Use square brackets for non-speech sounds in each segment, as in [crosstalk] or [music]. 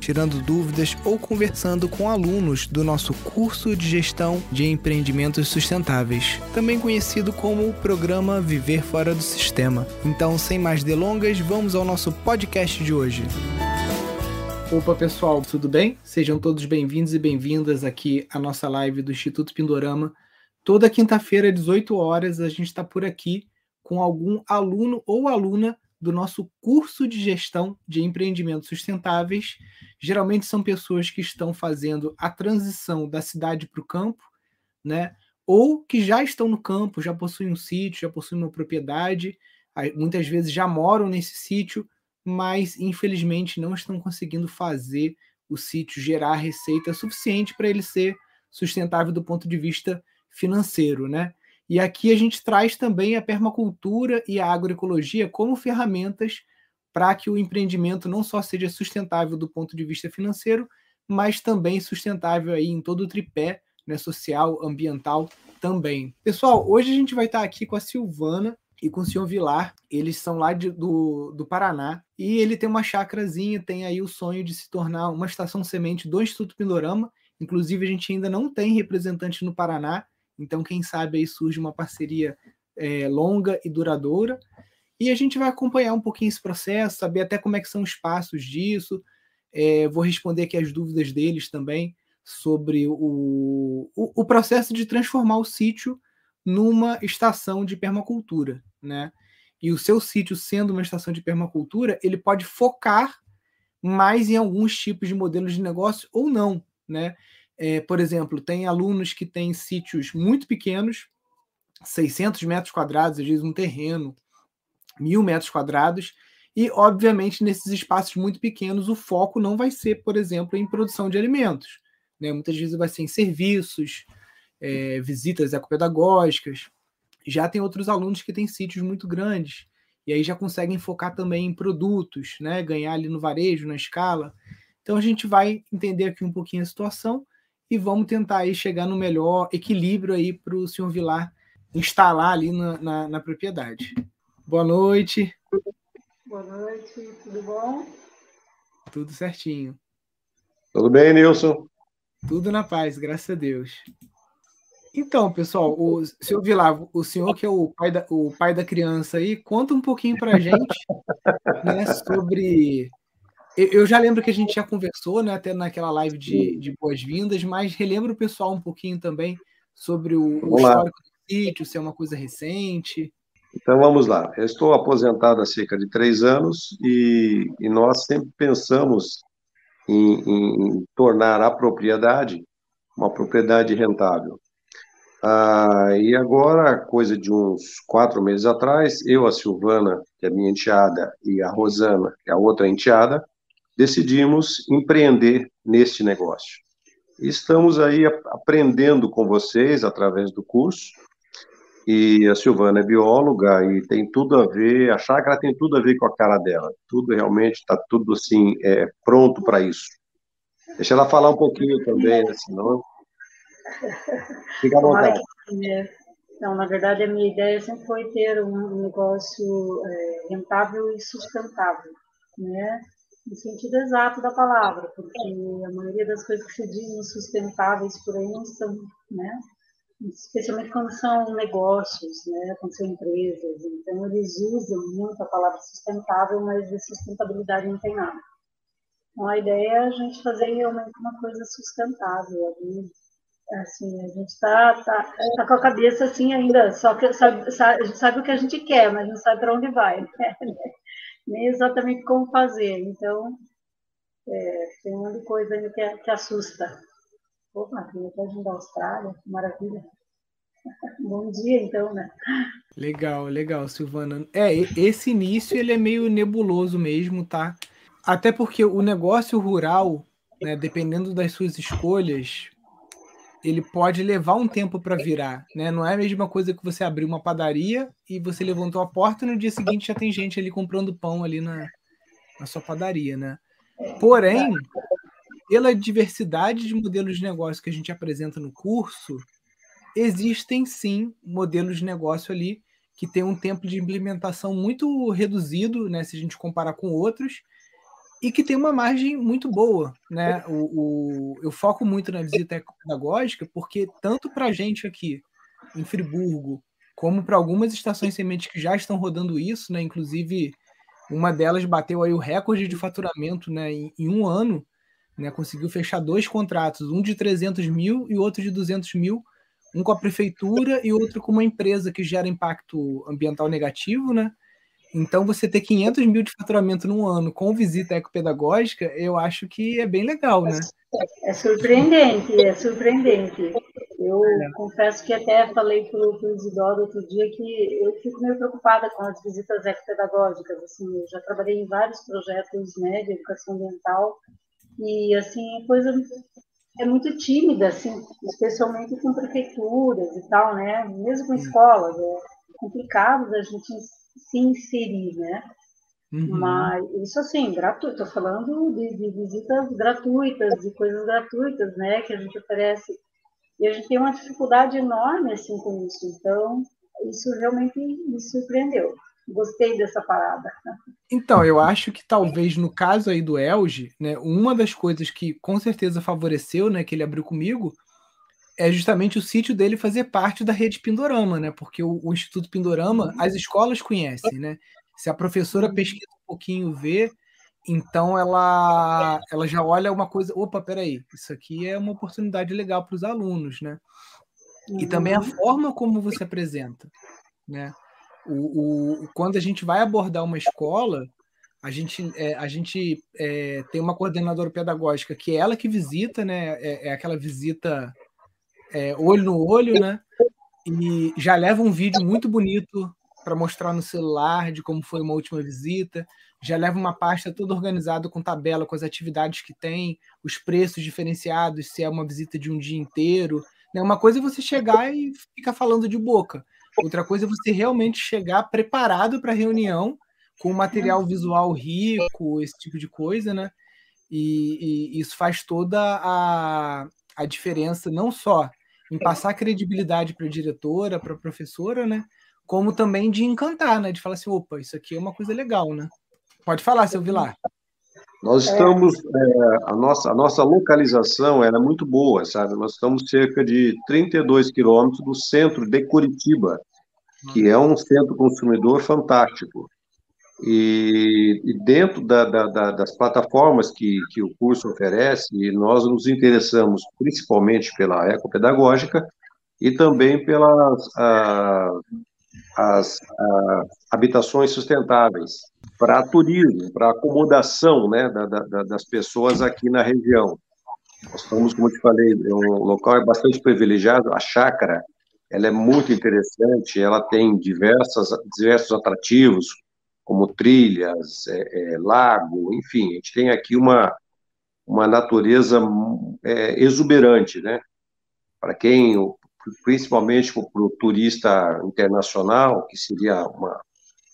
tirando dúvidas ou conversando com alunos do nosso curso de gestão de empreendimentos sustentáveis, também conhecido como o programa Viver Fora do Sistema. Então, sem mais delongas, vamos ao nosso podcast de hoje. Opa, pessoal, tudo bem? Sejam todos bem-vindos e bem-vindas aqui à nossa live do Instituto Pindorama. Toda quinta-feira, às 18 horas, a gente está por aqui com algum aluno ou aluna do nosso curso de gestão de empreendimentos sustentáveis. Geralmente são pessoas que estão fazendo a transição da cidade para o campo, né? Ou que já estão no campo, já possuem um sítio, já possuem uma propriedade, muitas vezes já moram nesse sítio, mas infelizmente não estão conseguindo fazer o sítio gerar receita suficiente para ele ser sustentável do ponto de vista financeiro, né? E aqui a gente traz também a permacultura e a agroecologia como ferramentas para que o empreendimento não só seja sustentável do ponto de vista financeiro, mas também sustentável aí em todo o tripé, né, social, ambiental também. Pessoal, hoje a gente vai estar aqui com a Silvana e com o senhor Vilar. Eles são lá de, do, do Paraná e ele tem uma chacrazinha, tem aí o sonho de se tornar uma estação semente do Instituto Pindorama. Inclusive, a gente ainda não tem representante no Paraná, então, quem sabe aí surge uma parceria é, longa e duradoura. E a gente vai acompanhar um pouquinho esse processo, saber até como é que são os passos disso. É, vou responder aqui as dúvidas deles também sobre o, o, o, processo de transformar o sítio numa estação de permacultura, né? E o seu sítio sendo uma estação de permacultura, ele pode focar mais em alguns tipos de modelos de negócio ou não, né? É, por exemplo, tem alunos que têm sítios muito pequenos, 600 metros quadrados, às vezes um terreno, mil metros quadrados, e, obviamente, nesses espaços muito pequenos, o foco não vai ser, por exemplo, em produção de alimentos. Né? Muitas vezes vai ser em serviços, é, visitas ecopedagógicas. Já tem outros alunos que têm sítios muito grandes, e aí já conseguem focar também em produtos, né? ganhar ali no varejo, na escala. Então, a gente vai entender aqui um pouquinho a situação e vamos tentar aí chegar no melhor equilíbrio aí para o senhor Vilar instalar ali na, na, na, propriedade. Boa noite. Boa noite, tudo bom? Tudo certinho. Tudo bem, Nilson? Tudo na paz, graças a Deus. Então, pessoal, o senhor Vilar, o senhor que é o pai da, o pai da criança aí, conta um pouquinho para a gente né, sobre eu já lembro que a gente já conversou, né, até naquela live de, de boas-vindas, mas relembra o pessoal um pouquinho também sobre o, o histórico do sítio, se é uma coisa recente. Então vamos lá. Eu estou aposentado há cerca de três anos e, e nós sempre pensamos em, em, tornar a propriedade uma propriedade rentável. Ah, e agora, coisa de uns quatro meses atrás, eu, a Silvana, que é minha enteada, e a Rosana, que é a outra enteada, decidimos empreender neste negócio. Estamos aí aprendendo com vocês através do curso. E a Silvana é bióloga e tem tudo a ver, a chácara tem tudo a ver com a cara dela. Tudo realmente está tudo assim é, pronto para isso. Deixa ela falar um pouquinho também, né, senão. Fica à vontade. Não, na verdade, a minha ideia sempre foi ter um negócio é, rentável e sustentável, né? No sentido exato da palavra, porque a maioria das coisas que se dizem sustentáveis por aí não são, né? Especialmente quando são negócios, né? Quando são empresas. Então, eles usam muito a palavra sustentável, mas de sustentabilidade não tem nada. Então, a ideia é a gente fazer realmente uma coisa sustentável. Assim, a gente está tá, tá com a cabeça assim ainda, só que sabe, sabe, sabe o que a gente quer, mas não sabe para onde vai. Né? Nem exatamente como fazer. Então, é, tem uma coisa ainda que, que assusta. Opa, tem até da Austrália, maravilha. [laughs] Bom dia, então, né? Legal, legal, Silvana. É, esse início ele é meio nebuloso mesmo, tá? Até porque o negócio rural, né, dependendo das suas escolhas, ele pode levar um tempo para virar, né? Não é a mesma coisa que você abrir uma padaria e você levantou a porta e no dia seguinte já tem gente ali comprando pão ali na, na sua padaria, né? Porém, pela diversidade de modelos de negócio que a gente apresenta no curso, existem sim modelos de negócio ali que tem um tempo de implementação muito reduzido, né? Se a gente comparar com outros, e que tem uma margem muito boa, né? O, o eu foco muito na visita pedagógica porque tanto para a gente aqui em Friburgo, como para algumas estações sementes que já estão rodando isso, né? Inclusive uma delas bateu aí o recorde de faturamento, né? Em, em um ano, né? Conseguiu fechar dois contratos, um de 300 mil e outro de 200 mil, um com a prefeitura e outro com uma empresa que gera impacto ambiental negativo, né? Então, você ter 500 mil de faturamento num ano com visita ecopedagógica, eu acho que é bem legal, né? É, é surpreendente, é surpreendente. Eu é. confesso que até falei para o Isidoro outro dia que eu fico meio preocupada com as visitas ecopedagógicas. Assim, eu já trabalhei em vários projetos né, de educação ambiental e, assim, coisa é muito tímida, assim, especialmente com prefeituras e tal, né? Mesmo com escolas, é complicado da gente se inserir, né? Uhum. Mas isso assim, gratuito, estou falando de, de, visitas gratuitas, de coisas gratuitas, né, que a gente oferece. E a gente tem uma dificuldade enorme assim com isso. Então, isso realmente me surpreendeu. Gostei dessa parada. Então, eu acho que talvez no caso aí do Elge, né, uma das coisas que com certeza favoreceu, né, que ele abriu comigo, é justamente o sítio dele fazer parte da rede Pindorama, né? Porque o, o, Instituto Pindorama, uhum. as escolas conhecem, né? Se a professora uhum. pesquisa um pouquinho, vê, então ela, ela já olha uma coisa, opa, peraí, isso aqui é uma oportunidade legal para os alunos, né? E também a uhum. forma como você apresenta, né? O, o, quando a gente vai abordar uma escola, a gente, é, a gente é, tem uma coordenadora pedagógica que é ela que visita, né? É, é aquela visita é, olho no olho, né? E já leva um vídeo muito bonito para mostrar no celular de como foi uma última visita. Já leva uma pasta toda organizada com tabela, com as atividades que tem, os preços diferenciados, se é uma visita de um dia inteiro. Né? Uma coisa é você chegar e ficar falando de boca. Outra coisa é você realmente chegar preparado para a reunião, com material visual rico, esse tipo de coisa, né? E, e isso faz toda a, a diferença, não só em passar credibilidade para a diretora, para a professora, né? Como também de encantar, né? De falar assim, opa, isso aqui é uma coisa legal, né? Pode falar, seu Vilar. Nós estamos, é, a, nossa, a nossa localização era é muito boa, sabe? Nós estamos cerca de 32 quilômetros do centro de Curitiba, que é um centro consumidor fantástico. E, e dentro da, da, da, das plataformas que, que o curso oferece, nós nos interessamos principalmente pela ecopedagógica e também pelas a, as a, habitações sustentáveis para turismo, para acomodação né, da, da, das pessoas aqui na região. Nós estamos, como eu te falei, é um local é bastante privilegiado, a chácara, ela é muito interessante, ela tem diversas, diversos atrativos, como trilhas, é, é, lago, enfim, a gente tem aqui uma, uma natureza é, exuberante, né? Para quem, principalmente para o turista internacional, que seria uma,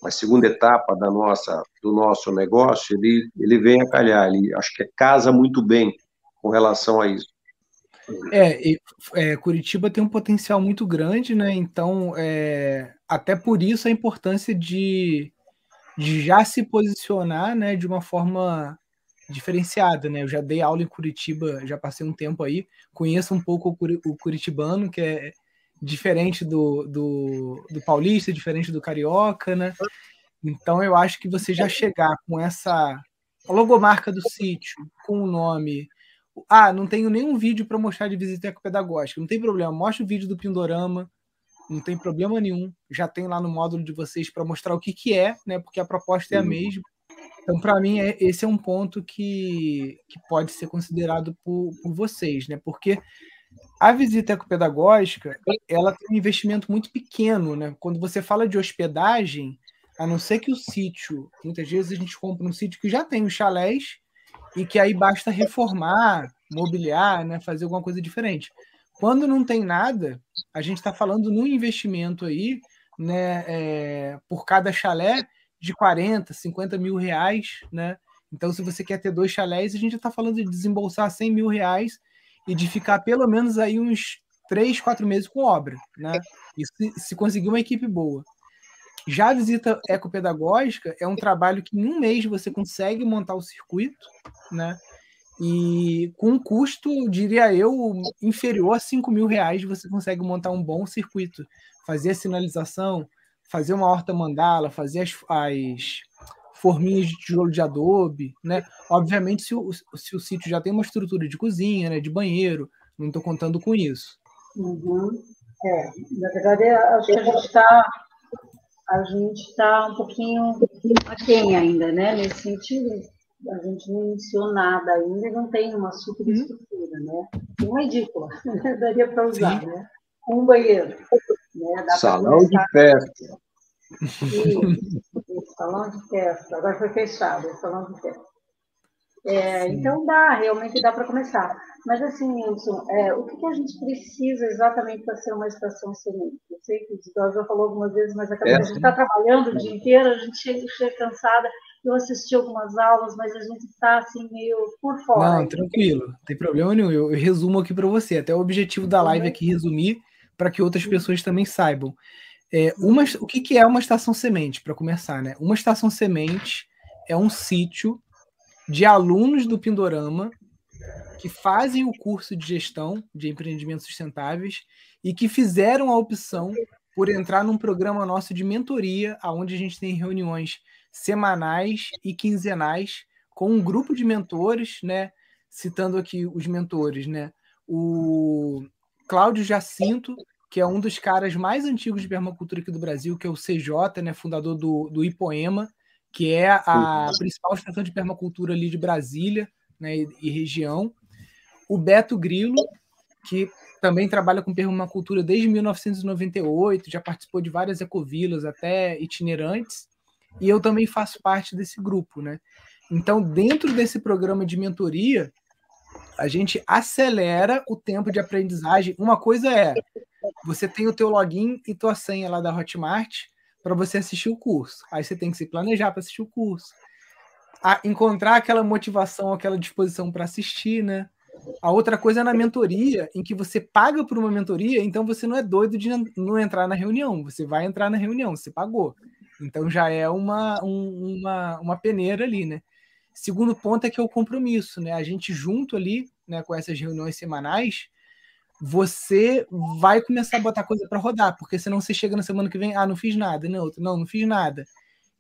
uma segunda etapa da nossa, do nosso negócio, ele, ele vem a calhar, ele acho que casa muito bem com relação a isso. É, é, Curitiba tem um potencial muito grande, né? Então, é, até por isso a importância de de já se posicionar né, de uma forma diferenciada, né? Eu já dei aula em Curitiba, já passei um tempo aí, conheço um pouco o curitibano, que é diferente do, do, do paulista, diferente do carioca, né? Então eu acho que você já chegar com essa logomarca do sítio, com o nome. Ah, não tenho nenhum vídeo para mostrar de visita pedagógica, não tem problema, mostra o vídeo do Pindorama, não tem problema nenhum. Já tem lá no módulo de vocês para mostrar o que, que é, né? Porque a proposta é a mesma. Então, para mim, é, esse é um ponto que, que pode ser considerado por, por vocês, né? Porque a visita ecopedagógica, ela tem um investimento muito pequeno, né? Quando você fala de hospedagem, a não ser que o sítio, muitas vezes a gente compra um sítio que já tem os chalés e que aí basta reformar, mobiliar, né? Fazer alguma coisa diferente. Quando não tem nada, a gente está falando num investimento aí, né, é, por cada chalé de 40, 50 mil reais, né? Então, se você quer ter dois chalés, a gente está falando de desembolsar 100 mil reais e de ficar pelo menos aí uns três, quatro meses com obra, né? Se, se conseguir uma equipe boa. Já a visita ecopedagógica é um trabalho que em um mês você consegue montar o circuito, né? E com um custo, diria eu, inferior a 5 mil reais, você consegue montar um bom circuito. Fazer a sinalização, fazer uma horta mandala, fazer as, as forminhas de tijolo de adobe, né? Obviamente, se o, se o sítio já tem uma estrutura de cozinha, né, de banheiro, não estou contando com isso. Uhum. É, na verdade, acho que a gente está a gente está um pouquinho aquém ainda, né? Nesse sentido, a gente não iniciou nada ainda e não tem uma superestrutura, né? Uma edícula, [laughs] né? daria para usar, Sim. né? Um banheiro. Né? Salão de festa. Isso, salão de festa. Agora foi fechado, salão de festa. É, então dá, realmente dá para começar. Mas assim, Wilson, é, o que, que, a gente precisa exatamente para ser uma estação semente? Eu sei que o já falou algumas vezes, mas a, é, a gente está trabalhando o dia inteiro, a gente chega, chega cansada. Eu assisti algumas aulas, mas a gente está assim meio por fora. Não, tranquilo, não tem problema nenhum. Eu, eu resumo aqui para você. Até o objetivo da live aqui resumir para que outras pessoas também saibam. É, uma, o que, que é uma estação semente, para começar, né? Uma estação semente é um sítio de alunos do Pindorama que fazem o curso de gestão de empreendimentos sustentáveis e que fizeram a opção por entrar num programa nosso de mentoria, onde a gente tem reuniões semanais e quinzenais com um grupo de mentores, né? Citando aqui os mentores, né? O Cláudio Jacinto, que é um dos caras mais antigos de permacultura aqui do Brasil, que é o CJ, né? Fundador do, do Ipoema, que é a principal estação de permacultura ali de Brasília né, e, e região. O Beto Grilo, que também trabalha com permacultura desde 1998, já participou de várias ecovilas, até itinerantes, e eu também faço parte desse grupo, né? Então, dentro desse programa de mentoria, a gente acelera o tempo de aprendizagem. Uma coisa é, você tem o teu login e tua senha lá da Hotmart, para você assistir o curso. Aí você tem que se planejar para assistir o curso. A encontrar aquela motivação, aquela disposição para assistir, né? A outra coisa é na mentoria, em que você paga por uma mentoria, então você não é doido de não entrar na reunião. Você vai entrar na reunião, você pagou. Então já é uma, um, uma, uma peneira ali, né? Segundo ponto é que é o compromisso, né? A gente junto ali, né, com essas reuniões semanais, você vai começar a botar coisa para rodar, porque senão você chega na semana que vem, ah, não fiz nada, não, não, não fiz nada.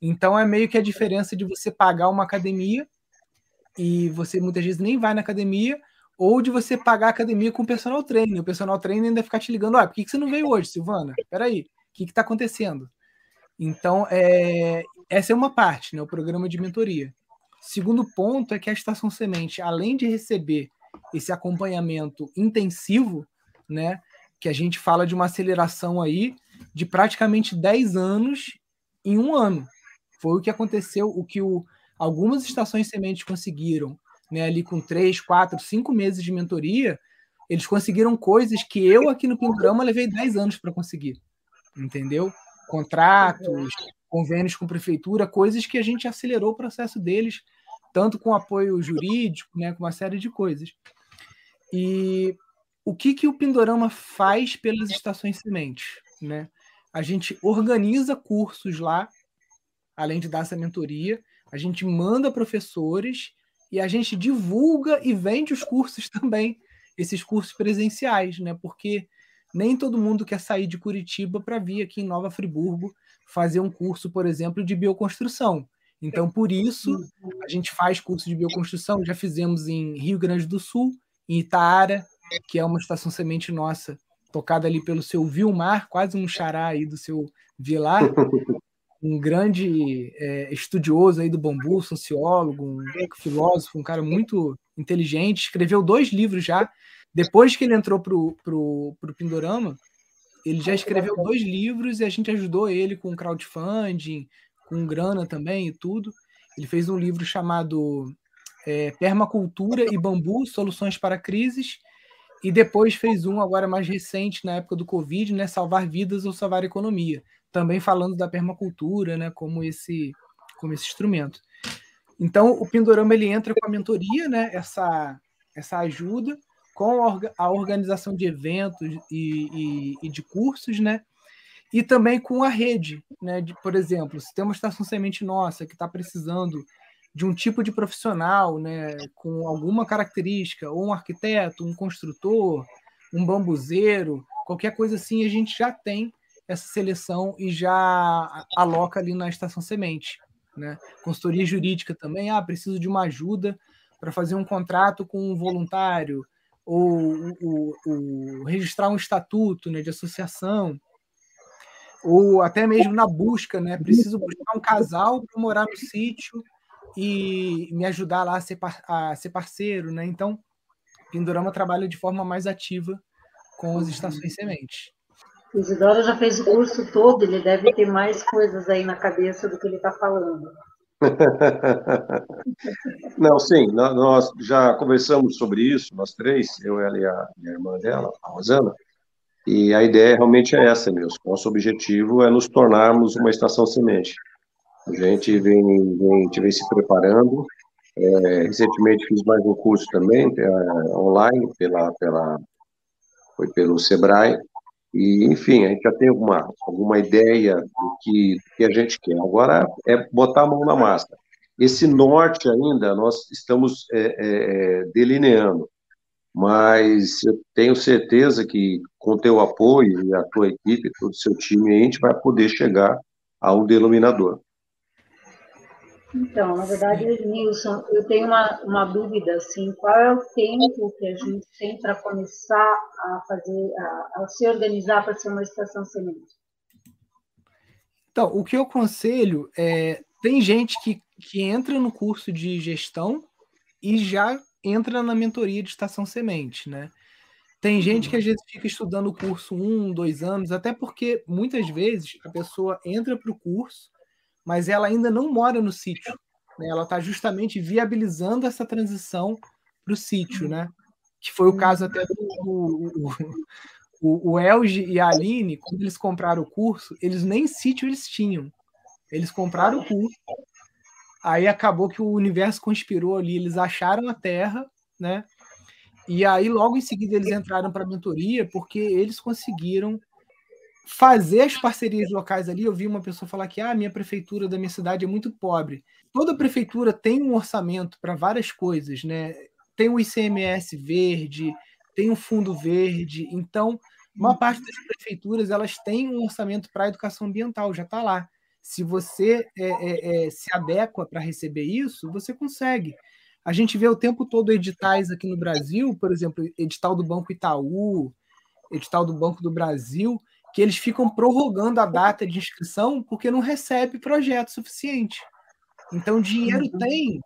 Então é meio que a diferença de você pagar uma academia e você muitas vezes nem vai na academia, ou de você pagar a academia com o personal trainer. O personal trainer ainda ficar te ligando, ah, por que, que você não veio hoje, Silvana? Peraí, o que está acontecendo? Então, é, essa é uma parte, né, o programa de mentoria. Segundo ponto é que a Estação Semente, além de receber esse acompanhamento intensivo, né? Que a gente fala de uma aceleração aí de praticamente 10 anos em um ano. Foi o que aconteceu, o que o, algumas estações sementes conseguiram, né? Ali com 3, 4, 5 meses de mentoria, eles conseguiram coisas que eu aqui no Pindorama levei 10 anos para conseguir. Entendeu? Contratos, convênios com prefeitura, coisas que a gente acelerou o processo deles tanto com apoio jurídico, né, com uma série de coisas. E o que, que o Pindorama faz pelas estações sementes? Né? A gente organiza cursos lá, além de dar essa mentoria, a gente manda professores e a gente divulga e vende os cursos [laughs] também, esses cursos presenciais, né? Porque nem todo mundo quer sair de Curitiba para vir aqui em Nova Friburgo fazer um curso, por exemplo, de bioconstrução. Então, por isso, a gente faz curso de bioconstrução. Já fizemos em Rio Grande do Sul, em Itaara, que é uma estação semente nossa, tocada ali pelo seu Vilmar, quase um xará aí do seu Vilar, um grande é, estudioso aí do bambu, sociólogo, um filósofo, um cara muito inteligente, escreveu dois livros já. Depois que ele entrou para o Pindorama, ele já escreveu dois livros e a gente ajudou ele com crowdfunding, com grana também e tudo. Ele fez um livro chamado é, Permacultura e Bambu: Soluções para Crises. e depois fez um agora mais recente, na época do Covid, né, Salvar Vidas ou Salvar Economia, também falando da permacultura, né, como esse, como esse instrumento. Então, o Pindorama ele entra com a mentoria, né, essa, essa ajuda, com a organização de eventos e, e, e de cursos, né, e também com a rede, né, de, por exemplo, se tem uma estação semente nossa que está precisando de um tipo de profissional, né, com alguma característica, ou um arquiteto, um construtor, um bambuzeiro, qualquer coisa assim, a gente já tem essa seleção e já aloca ali na estação semente. Né? Consultoria jurídica também, ah, preciso de uma ajuda para fazer um contrato com um voluntário, ou o, o, registrar um estatuto né, de associação, ou até mesmo na busca, né? Preciso buscar um casal para morar no sítio e me ajudar lá a ser, a ser parceiro, né? Então, Pindorama trabalha de forma mais ativa com as estações sementes. Isidoro já fez o curso todo, ele deve ter mais coisas aí na cabeça do que ele está falando. [laughs] Não, sim, nós já conversamos sobre isso, nós três, eu, ela e a, a irmã dela, a Rosana, e a ideia realmente é essa mesmo. Nosso objetivo é nos tornarmos uma estação semente. A gente vem, vem, gente vem se preparando. É, recentemente fiz mais um curso também, é, online, pela, pela, foi pelo Sebrae. E, enfim, a gente já tem alguma, alguma ideia do que, do que a gente quer. Agora é botar a mão na massa. Esse norte ainda nós estamos é, é delineando, mas eu tenho certeza que com teu apoio e a tua equipe, todo o seu time, a gente vai poder chegar a um denominador. Então, na verdade, Nilson, eu tenho uma, uma dúvida, assim, qual é o tempo que a gente tem para começar a fazer, a, a se organizar para ser uma estação semente? Então, o que eu aconselho é, tem gente que, que entra no curso de gestão e já entra na mentoria de estação semente, né? Tem gente que às vezes fica estudando o curso um, dois anos, até porque muitas vezes a pessoa entra para o curso mas ela ainda não mora no sítio. Né? Ela está justamente viabilizando essa transição para o sítio, né? Que foi o caso até do o, o, o Elge e a Aline, quando eles compraram o curso, eles nem sítio eles tinham. Eles compraram o curso. Aí acabou que o universo conspirou ali, eles acharam a terra, né? E aí logo em seguida eles entraram para a mentoria porque eles conseguiram fazer as parcerias locais ali. Eu vi uma pessoa falar que ah, a minha prefeitura da minha cidade é muito pobre. Toda prefeitura tem um orçamento para várias coisas, né? Tem o ICMS verde, tem o fundo verde. Então, uma parte das prefeituras elas têm um orçamento para a educação ambiental, já está lá. Se você é, é, é, se adequa para receber isso, você consegue. A gente vê o tempo todo editais aqui no Brasil, por exemplo, edital do Banco Itaú, edital do Banco do Brasil, que eles ficam prorrogando a data de inscrição porque não recebe projeto suficiente. Então, dinheiro uhum. tem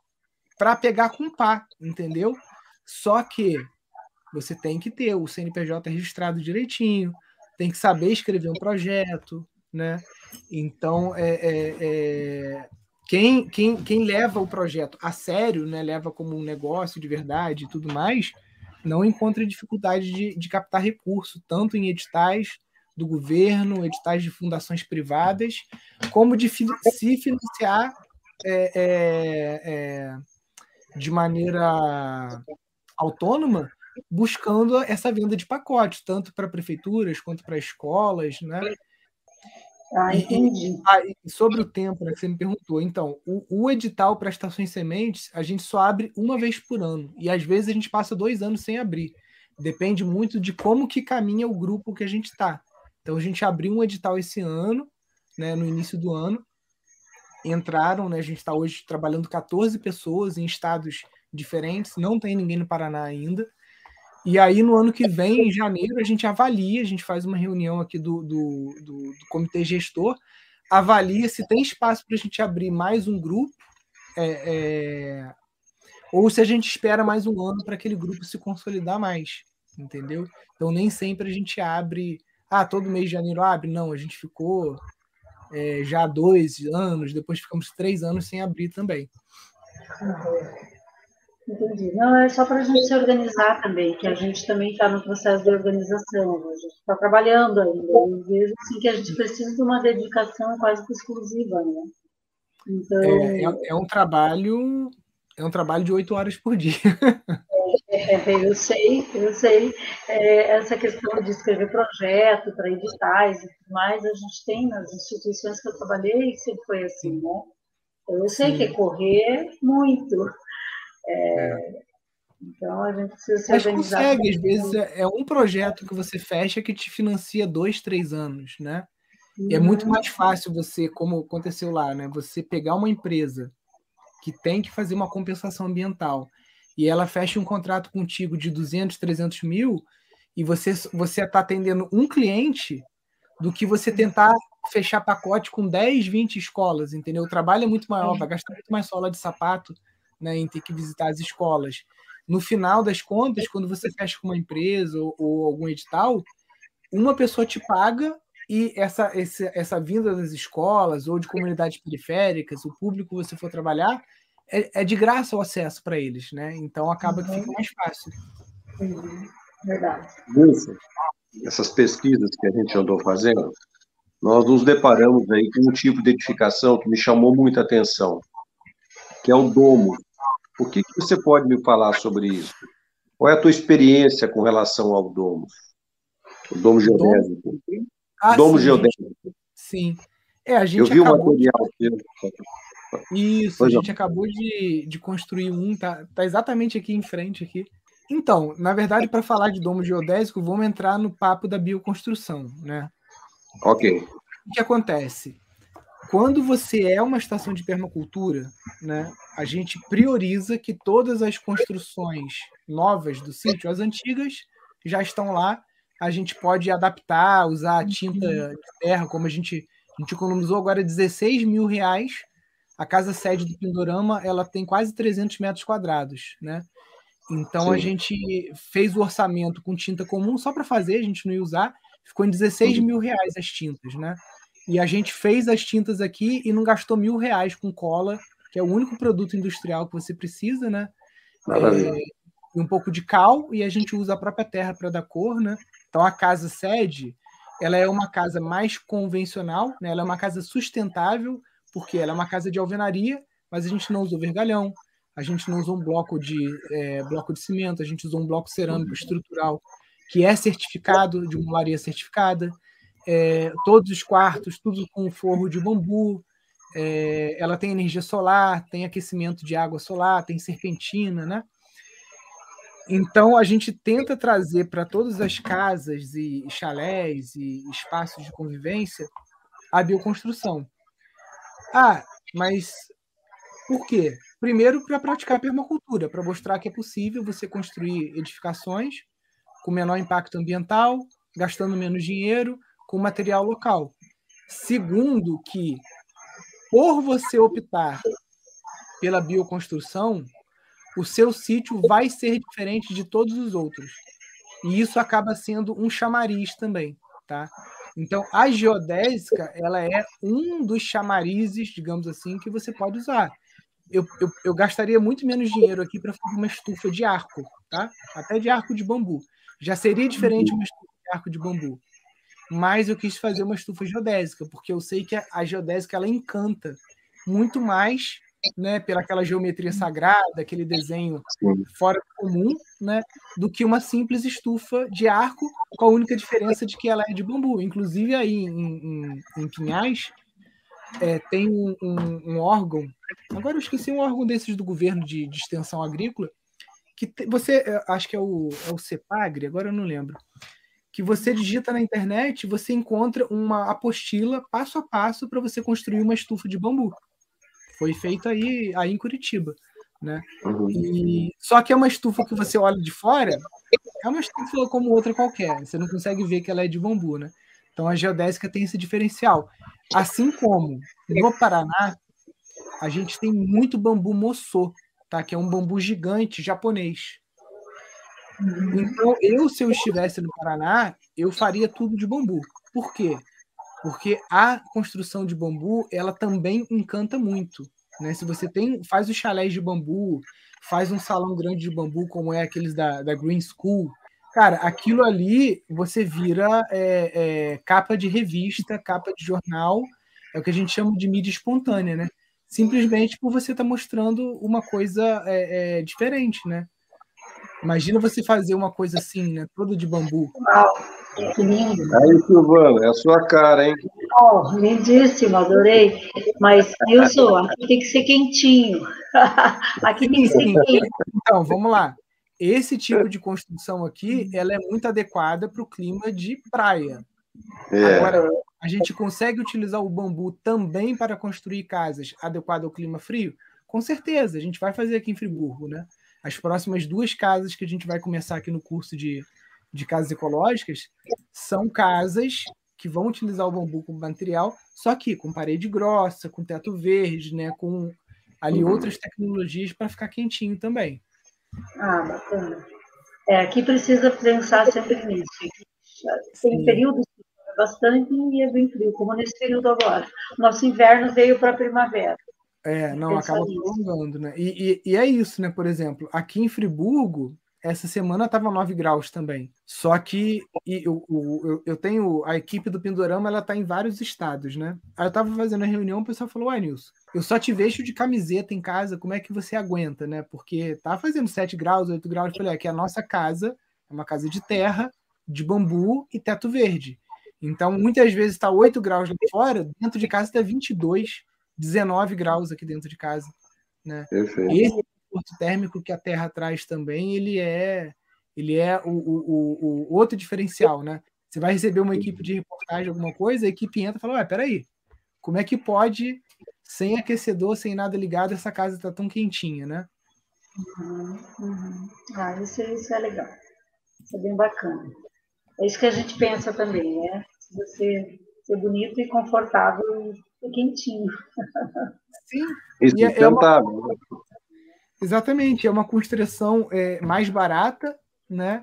para pegar com pá, entendeu? Só que você tem que ter o CNPJ registrado direitinho, tem que saber escrever um projeto, né? Então, é, é, é, quem, quem, quem leva o projeto a sério, né, leva como um negócio de verdade e tudo mais, não encontra dificuldade de, de captar recurso, tanto em editais do governo, editais de fundações privadas, como de se financiar é, é, é, de maneira autônoma, buscando essa venda de pacotes, tanto para prefeituras quanto para escolas, né? Ah, entendi. Ah, e sobre o tempo, né, que você me perguntou. Então, o, o edital para estações sementes, a gente só abre uma vez por ano. E às vezes a gente passa dois anos sem abrir. Depende muito de como que caminha o grupo que a gente está. Então a gente abriu um edital esse ano, né, no início do ano. Entraram, né, a gente está hoje trabalhando 14 pessoas em estados diferentes, não tem ninguém no Paraná ainda. E aí, no ano que vem, em janeiro, a gente avalia, a gente faz uma reunião aqui do, do, do, do comitê gestor, avalia se tem espaço para a gente abrir mais um grupo, é, é, ou se a gente espera mais um ano para aquele grupo se consolidar mais, entendeu? Então, nem sempre a gente abre ah, todo mês de janeiro abre? Não, a gente ficou é, já dois anos, depois ficamos três anos sem abrir também. Entendi. Não, é só para a gente se organizar também, que a gente também está no processo de organização, a gente está trabalhando ainda. Eu vejo assim, que a gente precisa de uma dedicação quase que exclusiva, né? Então... É, é, é um trabalho é um trabalho de oito horas por dia. [laughs] É, eu sei, eu sei. É, essa questão de escrever projeto para editais e tudo mais, a gente tem nas instituições que eu trabalhei, sempre foi assim, né? Eu sei Sim. que é correr muito. É, é. Então a gente precisa se Mas organizar. consegue, às vezes é, é um projeto que você fecha que te financia dois, três anos, né? Uhum. E é muito uhum. mais fácil você, como aconteceu lá, né? Você pegar uma empresa que tem que fazer uma compensação ambiental e ela fecha um contrato contigo de 200, 300 mil e você você está atendendo um cliente do que você tentar fechar pacote com 10, 20 escolas, entendeu? O trabalho é muito maior, vai gastar muito mais sola de sapato né, em ter que visitar as escolas. No final das contas, quando você fecha com uma empresa ou, ou algum edital, uma pessoa te paga e essa, essa, essa vinda das escolas ou de comunidades periféricas, o público que você for trabalhar, é, é de graça o acesso para eles, né? Então acaba uhum. que fica uhum. mais fácil. Uhum. Verdade. Isso. Essas pesquisas que a gente andou fazendo, nós nos deparamos aí com um tipo de edificação que me chamou muita atenção, que é o domo. O que, que você pode me falar sobre isso? Qual é a tua experiência com relação ao domo? O domo geodésico. Ah, domo sim, geodésico. Sim. É, a gente Eu vi o material de... Isso, pois a gente não. acabou de, de construir um, tá, tá exatamente aqui em frente aqui. Então, na verdade, para falar de domo geodésico, vamos entrar no papo da bioconstrução, né? Ok. O que acontece? Quando você é uma estação de permacultura, né, a gente prioriza que todas as construções novas do sítio, as antigas, já estão lá. A gente pode adaptar, usar a tinta de terra, como a gente, a gente economizou agora 16 mil reais a casa sede do Pindorama ela tem quase 300 metros quadrados, né? Então Sim. a gente fez o orçamento com tinta comum só para fazer, a gente não ia usar, ficou em 16 uhum. mil reais as tintas, né? E a gente fez as tintas aqui e não gastou mil reais com cola, que é o único produto industrial que você precisa, né? Maravilha. É, e um pouco de cal e a gente usa a própria terra para dar cor, né? Então a casa sede, ela é uma casa mais convencional, né? Ela é uma casa sustentável porque ela é uma casa de alvenaria, mas a gente não usou vergalhão, a gente não usou um bloco de, é, bloco de cimento, a gente usou um bloco cerâmico estrutural que é certificado, de uma olaria certificada. É, todos os quartos, tudo com forro de bambu. É, ela tem energia solar, tem aquecimento de água solar, tem serpentina, né? Então a gente tenta trazer para todas as casas e chalés e espaços de convivência a bioconstrução. Ah, mas por quê? Primeiro, para praticar permacultura, para mostrar que é possível você construir edificações com menor impacto ambiental, gastando menos dinheiro, com material local. Segundo, que por você optar pela bioconstrução, o seu sítio vai ser diferente de todos os outros. E isso acaba sendo um chamariz também, tá? Então, a geodésica ela é um dos chamarizes, digamos assim, que você pode usar. Eu, eu, eu gastaria muito menos dinheiro aqui para fazer uma estufa de arco, tá? Até de arco de bambu. Já seria diferente uma estufa de arco de bambu. Mas eu quis fazer uma estufa geodésica, porque eu sei que a, a geodésica ela encanta muito mais né, pela aquela geometria sagrada, aquele desenho fora do comum, né, do que uma simples estufa de arco, com a única diferença de que ela é de bambu. Inclusive aí em, em, em Pinhais é, tem um, um, um, órgão, agora eu esqueci um órgão desses do governo de, de extensão agrícola, que te, você, é, acho que é o, é o CEPAGRE, agora eu não lembro, que você digita na internet, você encontra uma apostila passo a passo para você construir uma estufa de bambu. Foi feito aí, aí em Curitiba. Né? Uhum. E, só que é uma estufa que você olha de fora, é uma estufa como outra qualquer. Você não consegue ver que ela é de bambu, né? Então a geodésica tem esse diferencial. Assim como no Paraná, a gente tem muito bambu moçô, tá? Que é um bambu gigante japonês. Uhum. Então, eu, se eu estivesse no Paraná, eu faria tudo de bambu. Por quê? Porque a construção de bambu ela também encanta muito. Né? Se você tem faz os chalés de bambu, faz um salão grande de bambu, como é aqueles da, da Green School, cara, aquilo ali você vira é, é, capa de revista, capa de jornal, é o que a gente chama de mídia espontânea, né? Simplesmente por você estar tá mostrando uma coisa é, é, diferente, né? Imagina você fazer uma coisa assim, né? Toda de bambu. Que lindo. Aí, Silvana, é a sua cara, hein? Oh, lindíssimo, adorei. Mas, Wilson, aqui tem que ser quentinho. [laughs] aqui tem que ser quentinho. Então, vamos lá. Esse tipo de construção aqui, ela é muito adequada para o clima de praia. É. Agora, a gente consegue utilizar o bambu também para construir casas adequadas ao clima frio? Com certeza, a gente vai fazer aqui em Friburgo, né? As próximas duas casas que a gente vai começar aqui no curso de, de casas ecológicas são casas que vão utilizar o bambu como material, só que com parede grossa, com teto verde, né, com ali uhum. outras tecnologias para ficar quentinho também. Ah, bacana. É, aqui precisa pensar sempre nisso. Tem Sim. períodos que é bastante e é bem frio, como nesse período agora. Nosso inverno veio para a primavera. É, não, acaba prolongando, né? E, e, e, é isso, né? Por exemplo, aqui em Friburgo, essa semana estava 9 graus também. Só que eu, eu, eu tenho a equipe do Pindorama, ela tá em vários estados, né? Aí eu estava fazendo a reunião, o pessoal falou: Uai, Nilson, eu só te vejo de camiseta em casa, como é que você aguenta, né? Porque tá fazendo 7 graus, 8 graus. Eu falei: é que a nossa casa é uma casa de terra, de bambu e teto verde. Então, muitas vezes está 8 graus lá fora, dentro de casa está 22 19 graus aqui dentro de casa. Né? Perfeito. Esse conforto térmico que a Terra traz também, ele é ele é o, o, o, outro diferencial, né? Você vai receber uma equipe de reportagem, alguma coisa, a equipe entra e fala, ué, peraí, como é que pode, sem aquecedor, sem nada ligado, essa casa está tão quentinha, né? Uhum, uhum. Ah, isso, isso é legal. Isso é bem bacana. É isso que a gente pensa também, né? Você ser bonito e confortável e quentinho. Sim. Isso e é, é uma... Exatamente, é uma construção é, mais barata, né?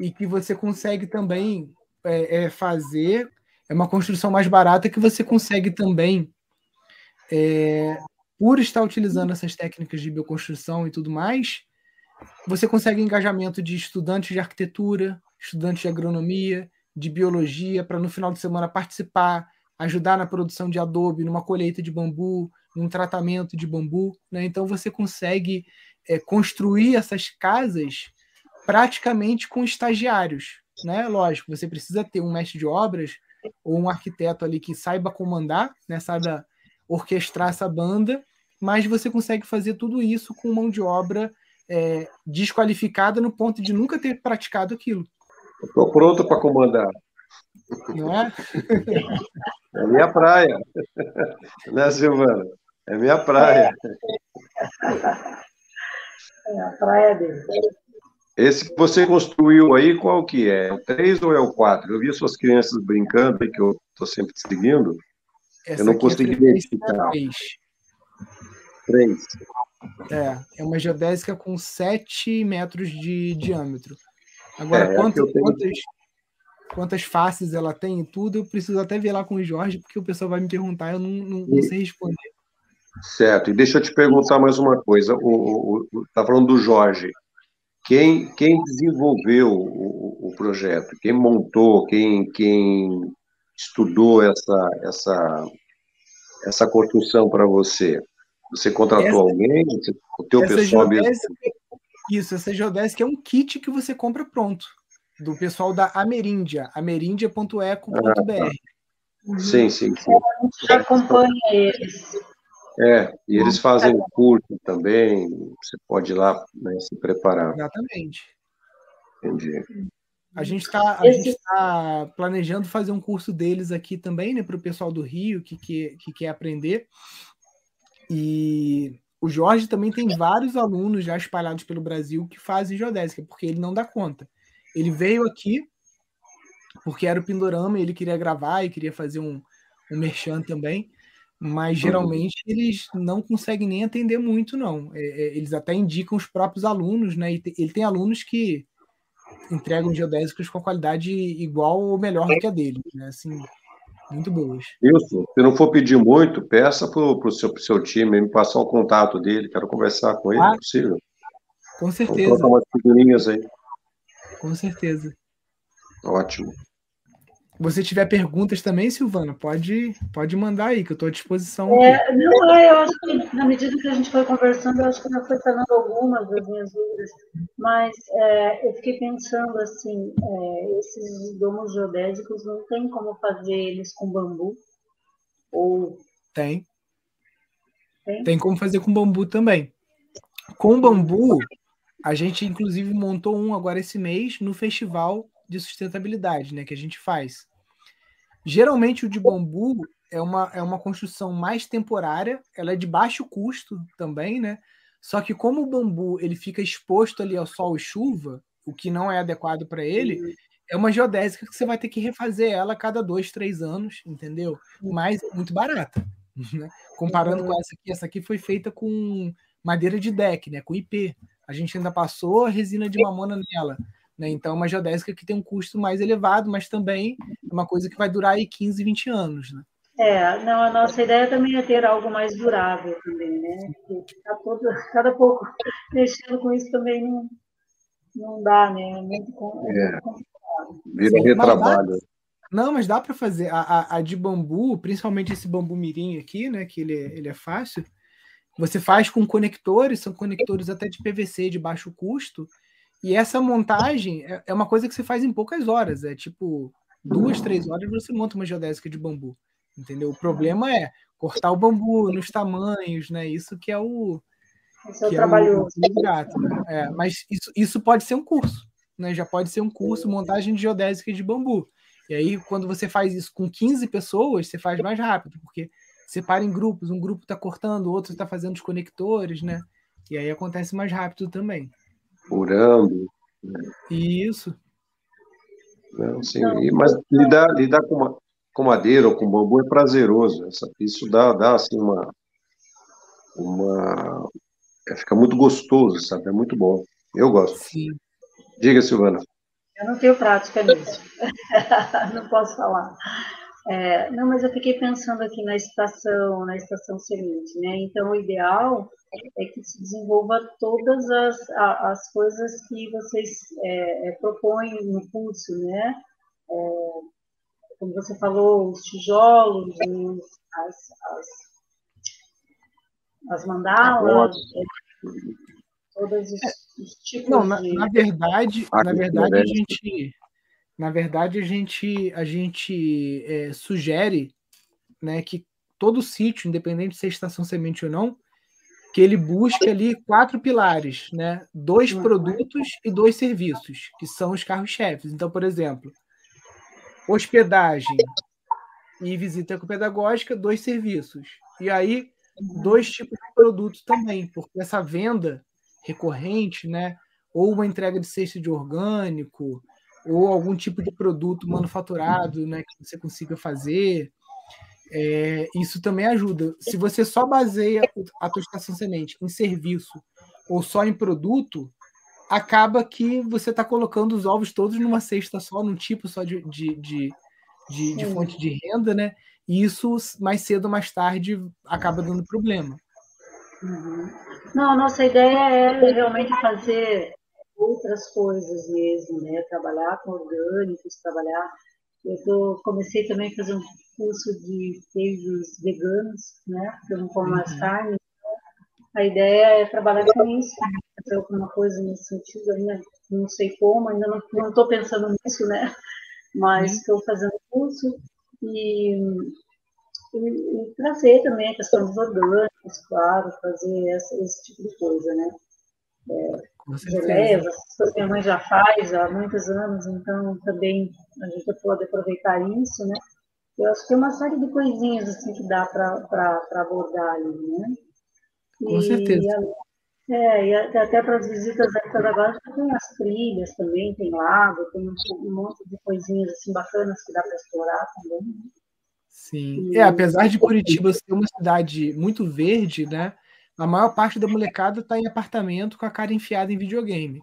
E que você consegue também é, é, fazer. É uma construção mais barata que você consegue também, é, por estar utilizando essas técnicas de bioconstrução e tudo mais, você consegue engajamento de estudantes de arquitetura, estudantes de agronomia, de biologia, para no final de semana participar, ajudar na produção de adobe, numa colheita de bambu, num tratamento de bambu. Né? Então você consegue é, construir essas casas praticamente com estagiários. Né? Lógico, você precisa ter um mestre de obras ou um arquiteto ali que saiba comandar, né? saiba orquestrar essa banda, mas você consegue fazer tudo isso com mão de obra é, desqualificada no ponto de nunca ter praticado aquilo. Estou pronto para comandar. Não é? [laughs] É minha praia. [laughs] Né, Silvana? É minha praia. É a praia dele. Esse que você construiu aí, qual que é? É o 3 ou é o 4? Eu vi suas crianças brincando aí, que eu estou sempre seguindo. Essa eu não é consegui identificar. 3. É, é uma geodésica com 7 metros de diâmetro. Agora, é, quantas, tenho... quantas, quantas faces ela tem e tudo, eu preciso até ver lá com o Jorge, porque o pessoal vai me perguntar, eu não, não, não sei responder. Certo, e deixa eu te perguntar mais uma coisa. O, o, tá falando do Jorge. Quem, quem desenvolveu o, o projeto? Quem montou? Quem, quem estudou essa, essa, essa construção para você? Você contratou essa, alguém? O teu pessoal mesmo? Isso, essa geodésica é um kit que você compra pronto, do pessoal da Amerindia, amerindia.eco.br. Ah, sim, sim, sim. A gente já acompanha eles. É, e eles fazem curso também, você pode ir lá né, se preparar. Exatamente. Entendi. A gente está tá planejando fazer um curso deles aqui também, né, para o pessoal do Rio que, que, que quer aprender. E o Jorge também tem vários alunos já espalhados pelo Brasil que fazem geodésica, porque ele não dá conta. Ele veio aqui porque era o Pindorama e ele queria gravar e queria fazer um, um merchan também, mas geralmente eles não conseguem nem atender muito, não. É, é, eles até indicam os próprios alunos, né? E ele tem alunos que entregam geodésicos com qualidade igual ou melhor do que a dele, né? Assim, muito boas. Isso, se não for pedir muito, peça para o seu, seu time me passar o contato dele, quero conversar com ele, ah, é possível. Com certeza. Vou umas figurinhas aí. Com certeza. Ótimo. Você tiver perguntas também, Silvana, pode, pode mandar aí, que eu estou à disposição. É, não, é, eu acho que na medida que a gente foi conversando, eu acho que já foi falando algumas das minhas dúvidas, mas é, eu fiquei pensando assim, é, esses domos geodésicos não tem como fazer eles com bambu? Ou... Tem. Tem? Tem como fazer com bambu também. Com bambu, a gente inclusive montou um agora esse mês no festival de sustentabilidade, né, que a gente faz. Geralmente o de bambu é uma, é uma construção mais temporária, ela é de baixo custo também, né? Só que como o bambu ele fica exposto ali ao sol e chuva, o que não é adequado para ele, é uma geodésica que você vai ter que refazer ela a cada dois, três anos, entendeu? Mas muito barata. [laughs] Né? Comparando com essa aqui, essa aqui foi feita com madeira de deck, né? Com IP. A gente ainda passou a resina de mamona nela. Né? Então, é uma geodésica que tem um custo mais elevado, mas também é uma coisa que vai durar aí 15, 20 anos. Né? É, não, a nossa ideia também é ter algo mais durável também, né? Tá todo, cada pouco [laughs] mexendo com isso também não, não dá, né? É muito, é é. Vira retrabalho. Não, mas dá para fazer. A, a, a, de bambu, principalmente esse bambu mirim aqui, né? Que ele, é, ele é fácil. Você faz com conectores, são conectores até de PVC de baixo custo, e essa montagem é, é uma coisa que você faz em poucas horas. É tipo duas, três horas você monta uma geodésica de bambu. Entendeu? O problema é cortar o bambu nos tamanhos, né? Isso que é o. Esse é o trabalho. É gato, né? é, mas isso, isso pode ser um curso. Né? Já pode ser um curso, montagem de geodésica de bambu. E aí, quando você faz isso com 15 pessoas, você faz mais rápido, porque separa em grupos, um grupo está cortando, o outro está fazendo os conectores, né? E aí acontece mais rápido também furando. Né? Isso. Não, sim, mas lidar, lidar com, uma, com madeira ou com bambu é prazeroso. Essa, isso dá, dá assim, uma. uma é, fica muito gostoso, sabe? É muito bom. Eu gosto. Sim. Diga, Silvana. Eu não tenho prática nisso. [laughs] não posso falar. É, não, mas eu fiquei pensando aqui na estação, na estação seguinte, né? Então, o ideal é que se desenvolva todas as, as coisas que vocês é, é, propõem no curso, né? É, como você falou, os tijolos, os, as, as, as mandalas, é, todos os, os tipos Não, na, de... na verdade, na verdade a gente, na verdade a gente, a gente é, sugere, né, que todo sítio, independente de ser estação semente ou não, que ele busca ali quatro pilares, né? Dois uhum. produtos e dois serviços, que são os carros-chefes. Então, por exemplo, hospedagem e visita pedagógica, dois serviços. E aí, dois tipos de produtos também, porque essa venda recorrente, né? Ou uma entrega de cesta de orgânico, ou algum tipo de produto manufaturado, né? Que você consiga fazer é, isso também ajuda. Se você só baseia a tua estação semente em serviço ou só em produto, acaba que você está colocando os ovos todos numa cesta só, num tipo só de, de, de, de, de fonte de renda, né? E isso, mais cedo ou mais tarde, acaba dando problema. Uhum. Não, a nossa ideia é realmente fazer outras coisas mesmo, né? Trabalhar com orgânicos, trabalhar. Eu tô, comecei também a fazer um curso de queijos veganos, né? Porque eu não como mais uhum. carne. A ideia é trabalhar com isso, fazer alguma coisa nesse sentido. Ainda não sei como, ainda não estou pensando nisso, né? Mas estou uhum. fazendo curso e, e, e, trazer também a questão dos orgânicos, claro, fazer essa, esse tipo de coisa, né? É, geleias, que minha mãe já faz há muitos anos, então também a gente pode aproveitar isso, né? Eu acho que tem uma série de coisinhas assim que dá para abordar ali, né? E, Com certeza. E, é, e até para as visitas pedagógicas tem as trilhas também, tem lago, tem um, um monte de coisinhas assim bacanas que dá para explorar também. Né? Sim. E, é, apesar de Curitiba ser uma cidade muito verde, né? A maior parte da molecada está em apartamento com a cara enfiada em videogame.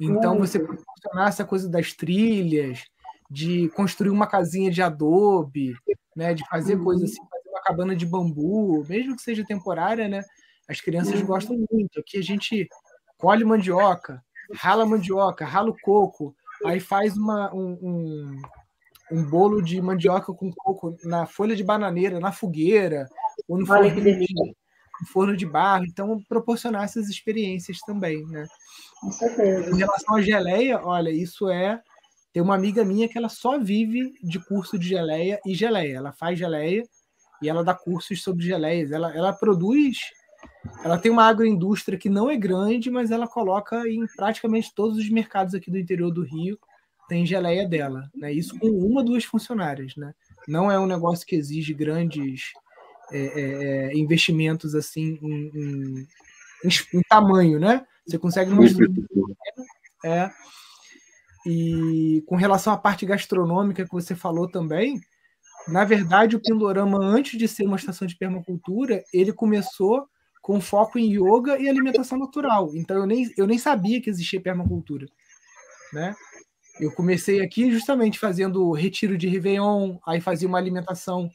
Então, você proporcionar essa coisa das trilhas, de construir uma casinha de adobe, né? De fazer uhum. coisas assim, fazer uma cabana de bambu, mesmo que seja temporária, né? As crianças uhum. gostam muito. Aqui a gente colhe mandioca, rala mandioca, rala o coco, aí faz uma, um, um, um, bolo de mandioca com coco na folha de bananeira, na fogueira, ou no forno, de, no forno de barro. Então, proporcionar essas experiências também, né? Com certeza. Em relação à geleia, olha, isso é. Tem uma amiga minha que ela só vive de curso de geleia e geleia. Ela faz geleia e ela dá cursos sobre geleias. Ela, ela produz ela tem uma agroindústria que não é grande, mas ela coloca em praticamente todos os mercados aqui do interior do Rio, tem geleia dela. Né? Isso com uma, duas funcionárias. Né? Não é um negócio que exige grandes é, é, é investimentos assim em, em, em, tamanho, né? Você consegue uma é. E com relação à parte gastronômica que você falou também, na verdade, o Pindorama, antes de ser uma estação de permacultura, ele começou com foco em yoga e alimentação natural. Então eu nem, eu nem sabia que existia permacultura, né? Eu comecei aqui justamente fazendo retiro de Réveillon, aí fazia uma alimentação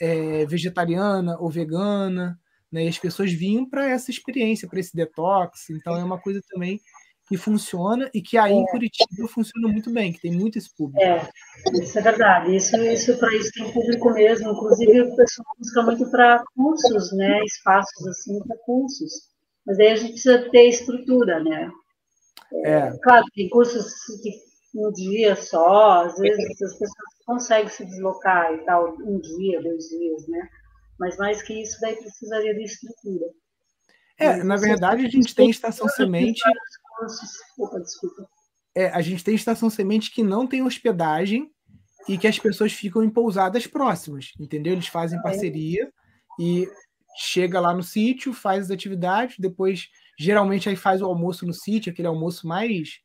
é, vegetariana ou vegana, né? E as pessoas vinham para essa experiência, para esse detox. Então é uma coisa também que funciona e que aí em é. Curitiba funciona muito bem, que tem muito esse público. É, isso é verdade. Isso, isso para isso tem público mesmo. Inclusive, o pessoal busca muito para cursos, né? Espaços assim para cursos. Mas aí a gente precisa ter estrutura, né? É. Claro, tem cursos que um dia só, às vezes as pessoas conseguem se deslocar e tal, um dia, dois dias, né? Mas mais que isso, daí precisaria de estrutura. É, na verdade, a gente tem estação semente Opa, desculpa. É, a gente tem estação semente que não tem hospedagem e que as pessoas ficam em pousadas próximas, entendeu? Eles fazem é. parceria e chega lá no sítio, faz as atividades, depois geralmente aí faz o almoço no sítio, aquele almoço mais,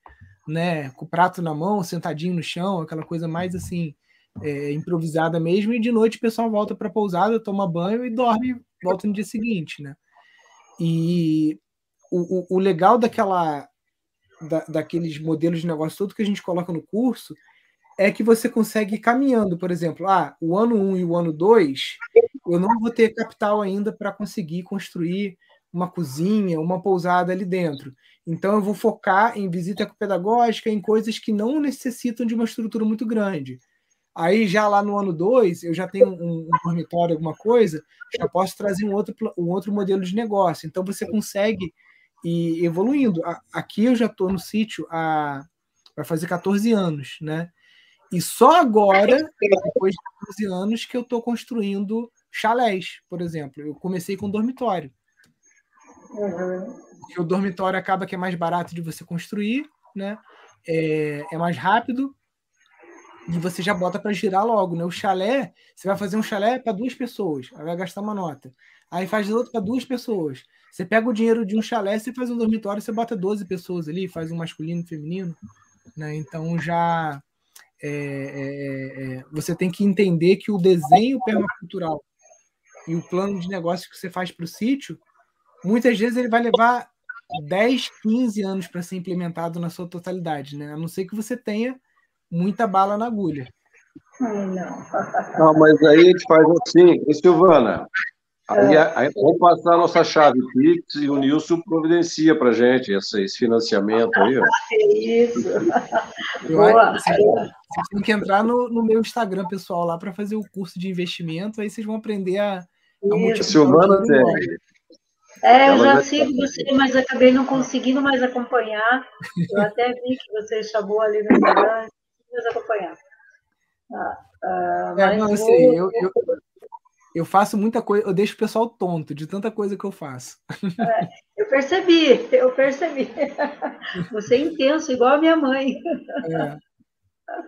né, com o prato na mão, sentadinho no chão, aquela coisa mais assim é, improvisada mesmo, e de noite o pessoal volta para a pousada, toma banho e dorme, volta no dia seguinte, né? E o, o, o legal daquela da, daqueles modelos de negócio todo que a gente coloca no curso é que você consegue ir caminhando, por exemplo, ah, o ano 1 um e o ano 2, eu não vou ter capital ainda para conseguir construir uma cozinha, uma pousada ali dentro. Então eu vou focar em visita pedagógica, em coisas que não necessitam de uma estrutura muito grande. Aí já lá no ano 2, eu já tenho um, um, dormitório, alguma coisa, já posso trazer um outro, um outro modelo de negócio. Então você consegue e evoluindo. Aqui eu já estou no sítio há vai fazer 14 anos, né? E só agora, depois de 14 anos, que eu estou construindo chalés, por exemplo. Eu comecei com dormitório. Uhum. Porque o dormitório acaba que é mais barato de você construir, né? É, é mais rápido e você já bota para girar logo, né? O chalé, você vai fazer um chalé para duas pessoas, aí vai gastar uma nota. Aí faz outro para duas pessoas. Você pega o dinheiro de um chalé, você faz um dormitório, você bota 12 pessoas ali, faz um masculino e feminino. Né? Então já é, é, é, você tem que entender que o desenho permacultural e o plano de negócio que você faz para o sítio, muitas vezes ele vai levar 10, 15 anos para ser implementado na sua totalidade, né? A não ser que você tenha muita bala na agulha. Não. não, mas aí a gente faz assim, e Silvana, Aí, aí, vamos passar a nossa chave Pix e o Nilson providencia para gente esse, esse, financiamento aí. Ó. [laughs] É isso. Vocês têm que entrar no, no, meu Instagram pessoal lá para fazer o curso de investimento, aí vocês vão aprender a, a multiplicar. Silvana tem. É, eu já sigo você, mas acabei não conseguindo mais acompanhar. Eu até vi que você chamou ali no Instagram, não acompanhar. Ah, ah, é, não, sei, eu, eu, eu faço muita coisa, eu deixo o pessoal tonto de tanta coisa que eu faço. É, eu percebi, eu percebi. Você é intenso, igual a minha mãe. É.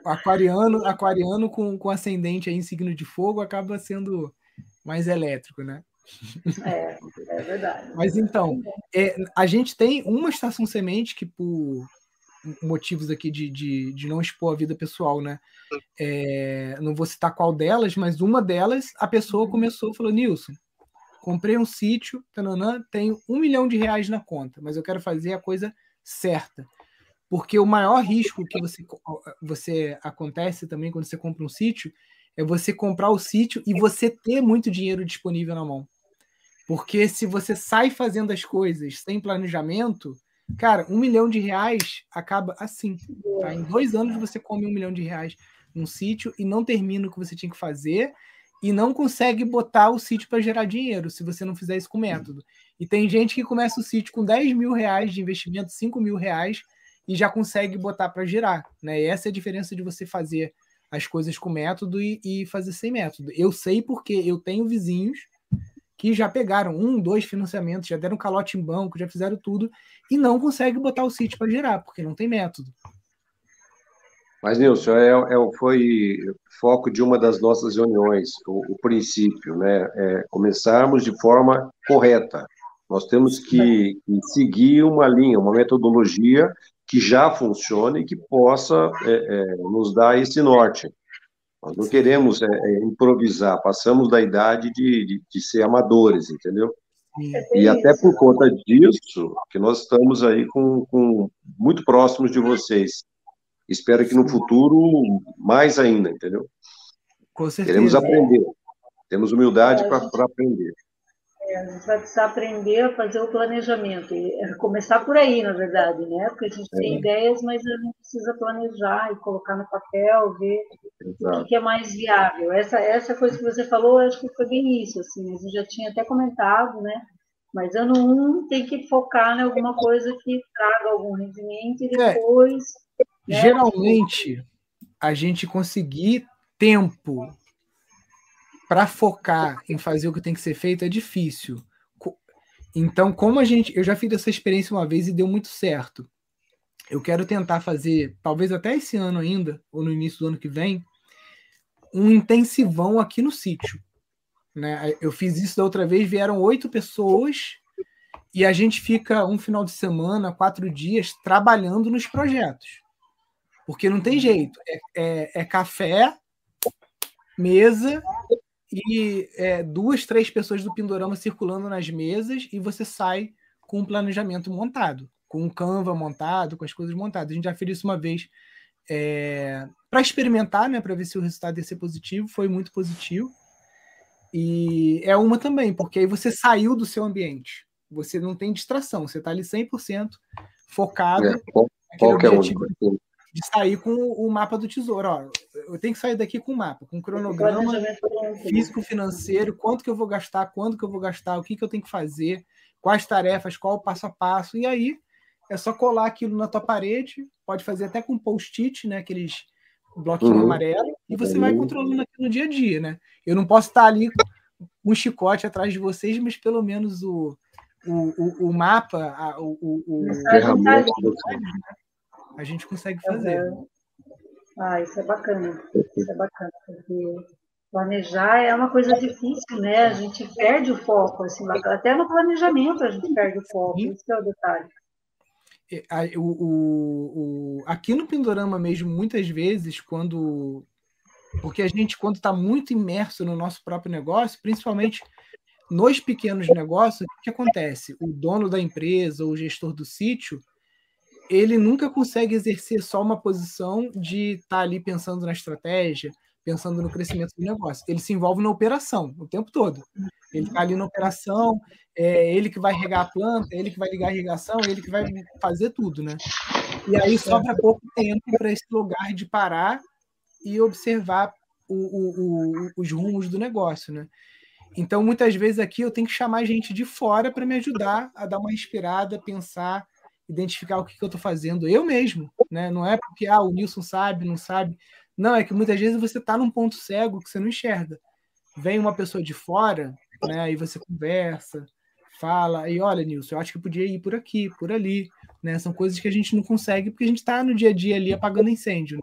Aquariano, aquariano com, com ascendente em signo de fogo acaba sendo mais elétrico, né? É, é verdade. Mas então, é, a gente tem uma estação semente que, por motivos aqui de, de, de não expor a vida pessoal, né? É, não vou citar qual delas, mas uma delas, a pessoa uhum. começou falou, Nilson, comprei um sítio, tananã, tenho um milhão de reais na conta, mas eu quero fazer a coisa certa. Porque o maior risco que você, você acontece também quando você compra um sítio é você comprar o sítio e você ter muito dinheiro disponível na mão. Porque se você sai fazendo as coisas sem planejamento, cara, um milhão de reais acaba assim. Tá? Em dois anos você come um milhão de reais num sítio e não termina o que você tinha que fazer e não consegue botar o sítio para gerar dinheiro se você não fizer isso com método. E tem gente que começa o sítio com 10 mil reais de investimento, 5 mil reais, e já consegue botar para girar. Né? E essa é a diferença de você fazer as coisas com método e, e, fazer sem método. Eu sei porque eu tenho vizinhos que já pegaram um, dois financiamentos, já deram calote em banco, já fizeram tudo, e não conseguem botar o sítio para girar, porque não tem método. Mas, Nilson, é, é, foi foco de uma das nossas reuniões, o, o princípio, né? É começarmos de forma correta. Nós temos que, que, seguir uma linha, uma metodologia que já funcione e que possa é, é, nos dar esse norte. Nós não queremos é, é, improvisar, passamos da idade de, de, de ser amadores, entendeu? E até por conta disso, que nós estamos aí com, com muito próximos de vocês. Espero que no futuro, mais ainda, entendeu? Com certeza. Queremos aprender. Temos humildade para aprender. É, a gente vai precisar aprender a fazer o planejamento. E é começar por aí, na verdade, né? Porque a gente é. tem ideias, mas a gente precisa planejar e colocar no papel, ver Exato. o que é mais viável. Essa, essa coisa que você falou, acho que foi bem isso. Assim, a gente já tinha até comentado, né? Mas ano um tem que focar em alguma coisa que traga algum rendimento e é. depois. É. Né? Geralmente, a gente conseguir tempo para focar em fazer o que tem que ser feito é difícil. Então, como a gente. Eu já fiz essa experiência uma vez e deu muito certo. Eu quero tentar fazer, talvez até esse ano ainda, ou no início do ano que vem, um intensivão aqui no sítio. Né? Eu fiz isso da outra vez, vieram oito pessoas e a gente fica um final de semana, quatro dias, trabalhando nos projetos. Porque não tem jeito. É, é, é café, mesa e é, duas, três pessoas do Pindorama circulando nas mesas e você sai com um planejamento montado, com um Canva montado, com as coisas montadas. A gente já fez isso uma vez é, para experimentar, né, para ver se o resultado ia ser positivo. Foi muito positivo. E é uma também, porque aí você saiu do seu ambiente. Você não tem distração, você está ali 100% focado. É, qual, é objetivo. De sair com o mapa do tesouro. Ó, eu tenho que sair daqui com o mapa, com o cronograma físico, financeiro, quanto que eu vou gastar, quando que eu vou gastar, o que, que eu tenho que fazer, quais tarefas, qual o passo a passo. E aí é só colar aquilo na tua parede, pode fazer até com post-it, né? Aqueles bloquinho uhum. amarelo, e você vai controlando aqui no dia a dia, né? Eu não posso estar ali com um chicote atrás de vocês, mas pelo menos o, o, o, o mapa, a, o, o, o, a gente consegue fazer. Uhum. Ah, isso é bacana. Isso é bacana, porque planejar é uma coisa difícil, né? A gente perde o foco, assim, até no planejamento a gente perde o foco, Sim. isso é o detalhe. O, o, o, aqui no Pindorama mesmo, muitas vezes, quando. Porque a gente, quando está muito imerso no nosso próprio negócio, principalmente nos pequenos negócios, o que acontece? O dono da empresa, o gestor do sítio, ele nunca consegue exercer só uma posição de estar tá ali pensando na estratégia, pensando no crescimento do negócio. Ele se envolve na operação o tempo todo. Ele está ali na operação, é ele que vai regar a planta, é ele que vai ligar a irrigação, é ele que vai fazer tudo, né? E aí sobra pouco tempo para esse lugar de parar e observar o, o, o, os rumos do negócio, né? Então, muitas vezes aqui eu tenho que chamar gente de fora para me ajudar a dar uma respirada, pensar identificar o que, que eu estou fazendo eu mesmo, né? Não é porque ah, o Nilson sabe, não sabe. Não, é que muitas vezes você está num ponto cego que você não enxerga. Vem uma pessoa de fora, né? Aí você conversa, fala, e olha, Nilson, eu acho que podia ir por aqui, por ali, né? São coisas que a gente não consegue porque a gente está no dia a dia ali apagando incêndio.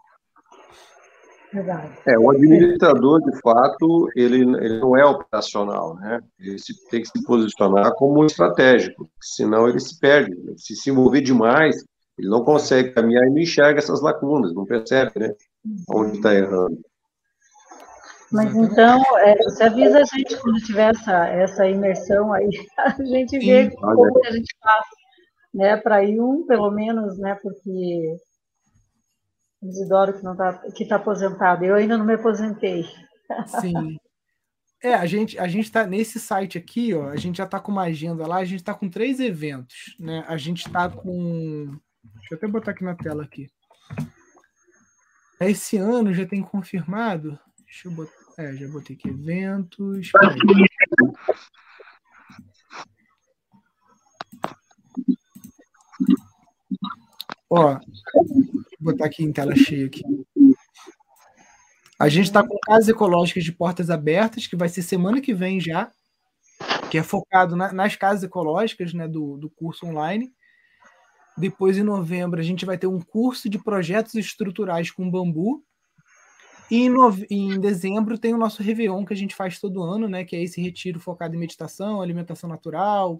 É, o administrador, de fato, ele, ele não é operacional, né? Ele se, tem que se posicionar como estratégico, senão ele se perde. Se se mover demais, ele não consegue caminhar e não enxerga essas lacunas, não percebe, né? Onde está errando. Mas então, é, você avisa a gente quando tiver essa, essa imersão aí, [laughs] a gente vê Sim, como que a gente faz, né? Para ir um, pelo menos, né? Porque Isidoro que não tá, que está aposentado. Eu ainda não me aposentei. Sim. É, a gente a gente está nesse site aqui, ó. A gente já está com uma agenda lá. A gente está com três eventos, né? A gente está com, deixa eu até botar aqui na tela aqui. Esse ano já tem confirmado. Deixa eu botar. É, já botei aqui eventos. Ó, botar aqui em tela cheia aqui. A gente está com casas ecológicas de portas abertas, que vai ser semana que vem já, que é focado na, nas casas ecológicas né, do, do curso online. Depois, em novembro, a gente vai ter um curso de projetos estruturais com bambu. E em, nove... em dezembro tem o nosso Réveillon que a gente faz todo ano, né? Que é esse retiro focado em meditação, alimentação natural,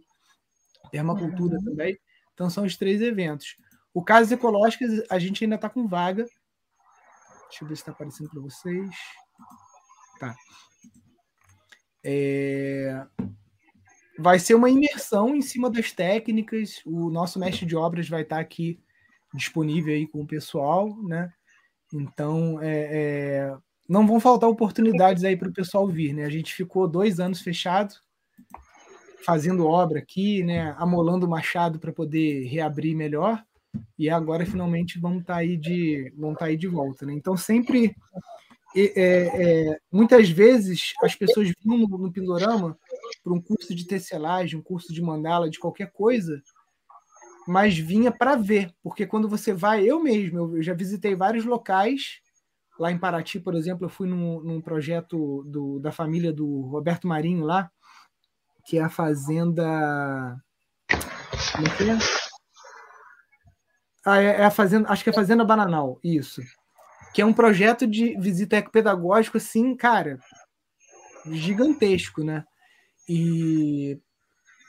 permacultura uhum. também. Então são os três eventos. O Casas Ecológicas, a gente ainda está com vaga. Deixa eu ver se está aparecendo para vocês. Tá. É... Vai ser uma imersão em cima das técnicas. O nosso mestre de obras vai estar tá aqui disponível aí com o pessoal, né? Então, é, é... não vão faltar oportunidades aí para o pessoal vir, né? A gente ficou dois anos fechado, fazendo obra aqui, né? Amolando o machado para poder reabrir melhor e agora finalmente vamos estar tá aí de vão estar tá aí de volta, né? Então sempre é, é, muitas vezes as pessoas vinham no, no Pindorama para um curso de tecelagem, um curso de mandala, de qualquer coisa, mas vinha para ver, porque quando você vai, eu mesmo, eu já visitei vários locais lá em Paraty, por exemplo, eu fui num, num projeto do, da família do Roberto Marinho lá, que é a fazenda como é que é? Ah, é, é a Fazenda, acho que é a Fazenda Bananal, isso. Que é um projeto de visita ecopedagógico, assim, cara, gigantesco, né? E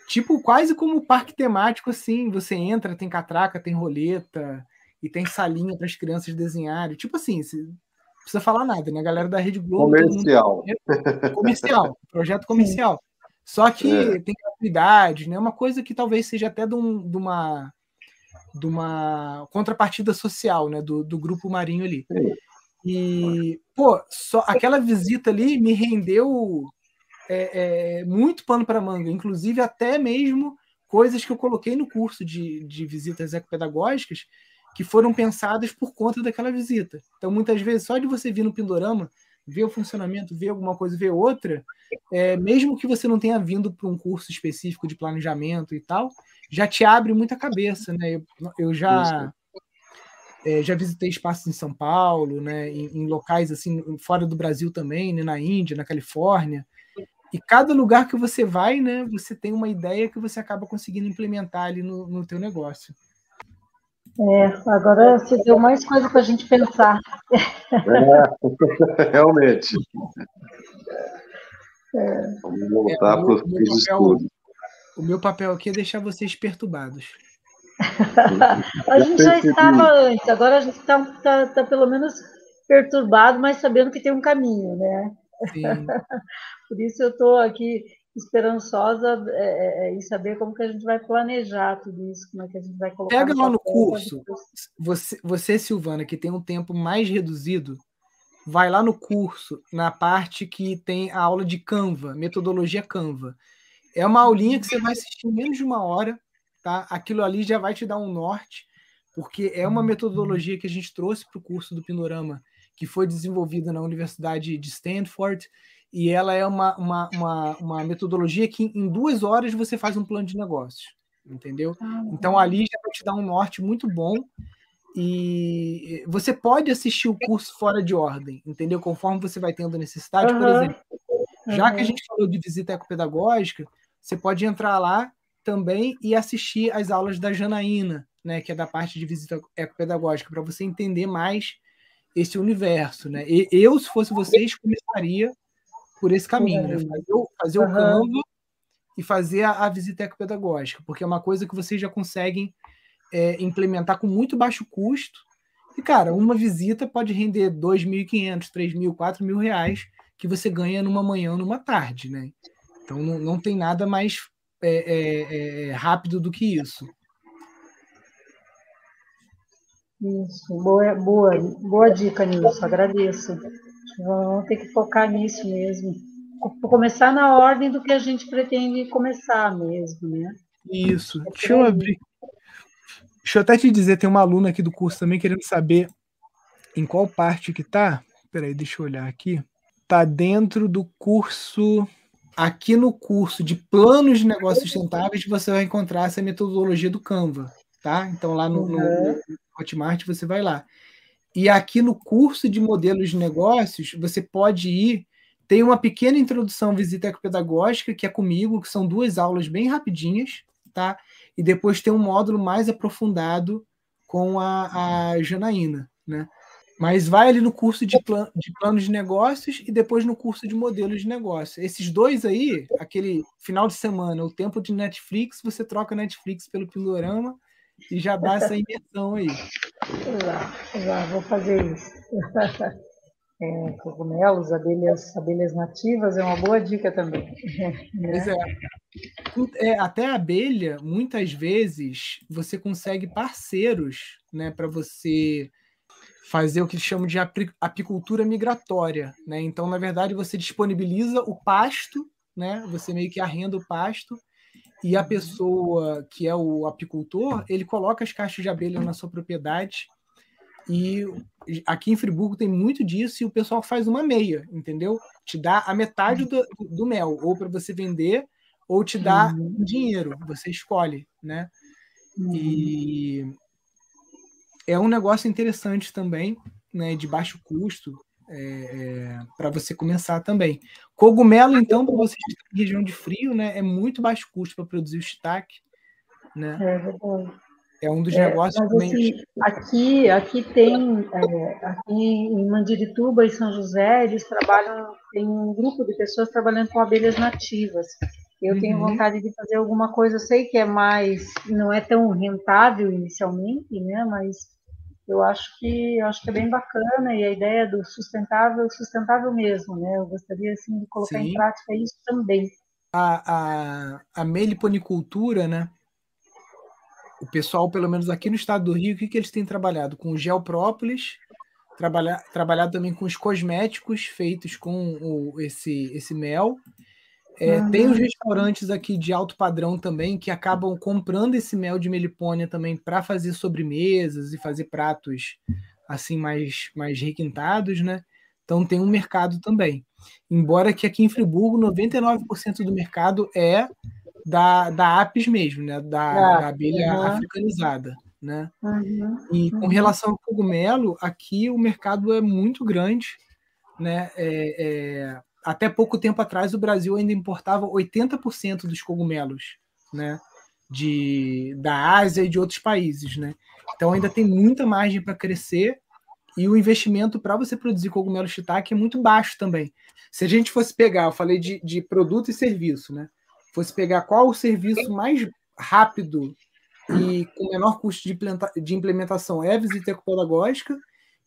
tipo, quase como parque temático, assim, você entra, tem catraca, tem roleta, e tem salinha para as crianças desenharem. Tipo assim, não precisa falar nada, né? A galera da Rede Globo. Comercial. Mundo... Comercial, projeto [laughs] comercial. Só que é. tem atividade, né? Uma coisa que talvez seja até de, um, de uma de uma contrapartida social, né, do, do grupo Marinho ali. E, pô, só aquela visita ali me rendeu é, é, muito pano para manga, inclusive até mesmo coisas que eu coloquei no curso de, de visitas ecopedagógicas que foram pensadas por conta daquela visita. Então, muitas vezes, só de você vir no Pindorama, ver o funcionamento, ver alguma coisa, ver outra, é, mesmo que você não tenha vindo para um curso específico de planejamento e tal, já te abre muita cabeça, né? Eu, eu já é, já visitei espaços em São Paulo, né? Em, em, locais assim fora do Brasil também, né? Na Índia, na Califórnia. E cada lugar que você vai, né? Você tem uma ideia que você acaba conseguindo implementar ali no, no teu negócio. É, agora você deu mais coisa para a gente pensar. É, [laughs] realmente. É. Vamos voltar é, para os estudos. O meu papel aqui é deixar vocês perturbados. [laughs] a gente já estava antes, agora a gente está tá, tá pelo menos perturbado, mas sabendo que tem um caminho, né? [laughs] Por isso eu estou aqui esperançosa é, é, é, em saber como que a gente vai planejar tudo isso, como é que a gente vai colocar. Pega lá no curso, você, você, Silvana, que tem um tempo mais reduzido, vai lá no curso, na parte que tem a aula de Canva, metodologia Canva. É uma aulinha que você vai assistir em menos de uma hora, tá? Aquilo ali já vai te dar um norte, porque é uma metodologia que a gente trouxe para o curso do Pinorama, que foi desenvolvida na Universidade de Stanford, e ela é uma, uma, uma, uma metodologia que em duas horas você faz um plano de negócios, entendeu? Ah, então ali já vai te dar um norte muito bom e você pode assistir o curso fora de ordem, entendeu? Conforme você vai tendo necessidade, uhum. por exemplo. Já que a gente falou de visita ecopedagógica, você pode entrar lá também e assistir as aulas da Janaína, né, que é da parte de visita ecopedagógica, para você entender mais esse universo. Né? E, eu, se fosse vocês, começaria por esse caminho, né? fazer, o, fazer uhum. o Canva e fazer a, a, visita ecopedagógica, porque é uma coisa que vocês já conseguem é, implementar com muito baixo custo. E, cara, uma visita pode render 2.500, 3.000, 4.000 reais que você ganha numa manhã ou numa tarde, né? Então não, não tem nada mais é, é, é, rápido do que isso. Isso, boa, boa, boa dica nisso, agradeço. Vamos ter que focar nisso mesmo. Começar na ordem do que a gente pretende começar mesmo, né? Isso. É Deixa eu abrir. Deixa eu até te dizer, tem uma aluna aqui do curso também querendo saber em qual parte que tá. Peraí, deixa eu olhar aqui. Tá dentro do curso. Aqui no curso de planos de negócios sustentáveis, você vai encontrar essa metodologia do Canva, tá? Então lá no, no, no Hotmart você vai lá. E aqui no curso de modelos de negócios, você pode ir. Tem uma pequena introdução visita ecopedagógica, que é comigo, que são duas aulas bem rapidinhas, tá? E depois tem um módulo mais aprofundado com a, a Janaína, né? Mas vai ali no curso de, plan, de planos de negócios e depois no curso de modelos de negócio. Esses dois aí, aquele final de semana, o tempo de Netflix, você troca Netflix pelo Pindorama e já dá essa imersão aí. Já, já vou fazer isso. [laughs] É, cogumelos, abelhas, abelhas nativas é uma boa dica também. [laughs] Né? Pois é. é. Até a abelha, muitas vezes, você consegue parceiros né, para você fazer o que chamam de apicultura migratória. Né? Então, na verdade, você disponibiliza o pasto, né? você meio que arrenda o pasto, e a pessoa que é o apicultor, ele coloca as caixas de abelha na sua propriedade. E aqui em Friburgo tem muito disso e o pessoal faz uma meia, entendeu? Te dá a metade do, do mel, ou para você vender, ou te dá uhum. dinheiro, você escolhe, né? Uhum. E é um negócio interessante também, né? De baixo custo, é, é, para você começar também. Cogumelo, então, para você em região de frio, né, é muito baixo custo para produzir o shiitake. Né? É verdade. É um dos é, negócios também. Assim, aqui, aqui tem, é, aqui em Mandirituba e São José, eles trabalham, tem um grupo de pessoas trabalhando com abelhas nativas. Eu uhum. tenho vontade de fazer alguma coisa, eu sei que é mais, não é tão rentável inicialmente, né, mas eu acho que eu acho que é bem bacana e a ideia do sustentável, sustentável mesmo, né? Eu gostaria assim de colocar Sim. em prática isso também. A, a, a meliponicultura, né? O pessoal, pelo menos aqui no estado do Rio, o que, que eles têm trabalhado? Com geoprópolis, trabalhar, trabalhado também com os cosméticos feitos com o, esse, esse mel é, uhum. Tem os restaurantes aqui de alto padrão também que acabam comprando esse mel de melipônia também para fazer sobremesas e fazer pratos assim mais, mais requintados, né? Então tem um mercado também. Embora que aqui em Friburgo 99% do mercado é da, da apis mesmo, né? Da, é, da abelha uhum. africanizada, né? Uhum. E com relação ao cogumelo, aqui o mercado é muito grande, né? É, é, até pouco tempo atrás o Brasil ainda importava 80% dos cogumelos, né? De, da Ásia e de outros países, né? Então ainda tem muita margem para crescer e o investimento para você produzir cogumelo shiitake é muito baixo também. Se a gente fosse pegar, eu falei de, de produto e serviço, né? Fosse pegar qual o serviço mais rápido e com menor custo de implementação é a visita ecopedagógica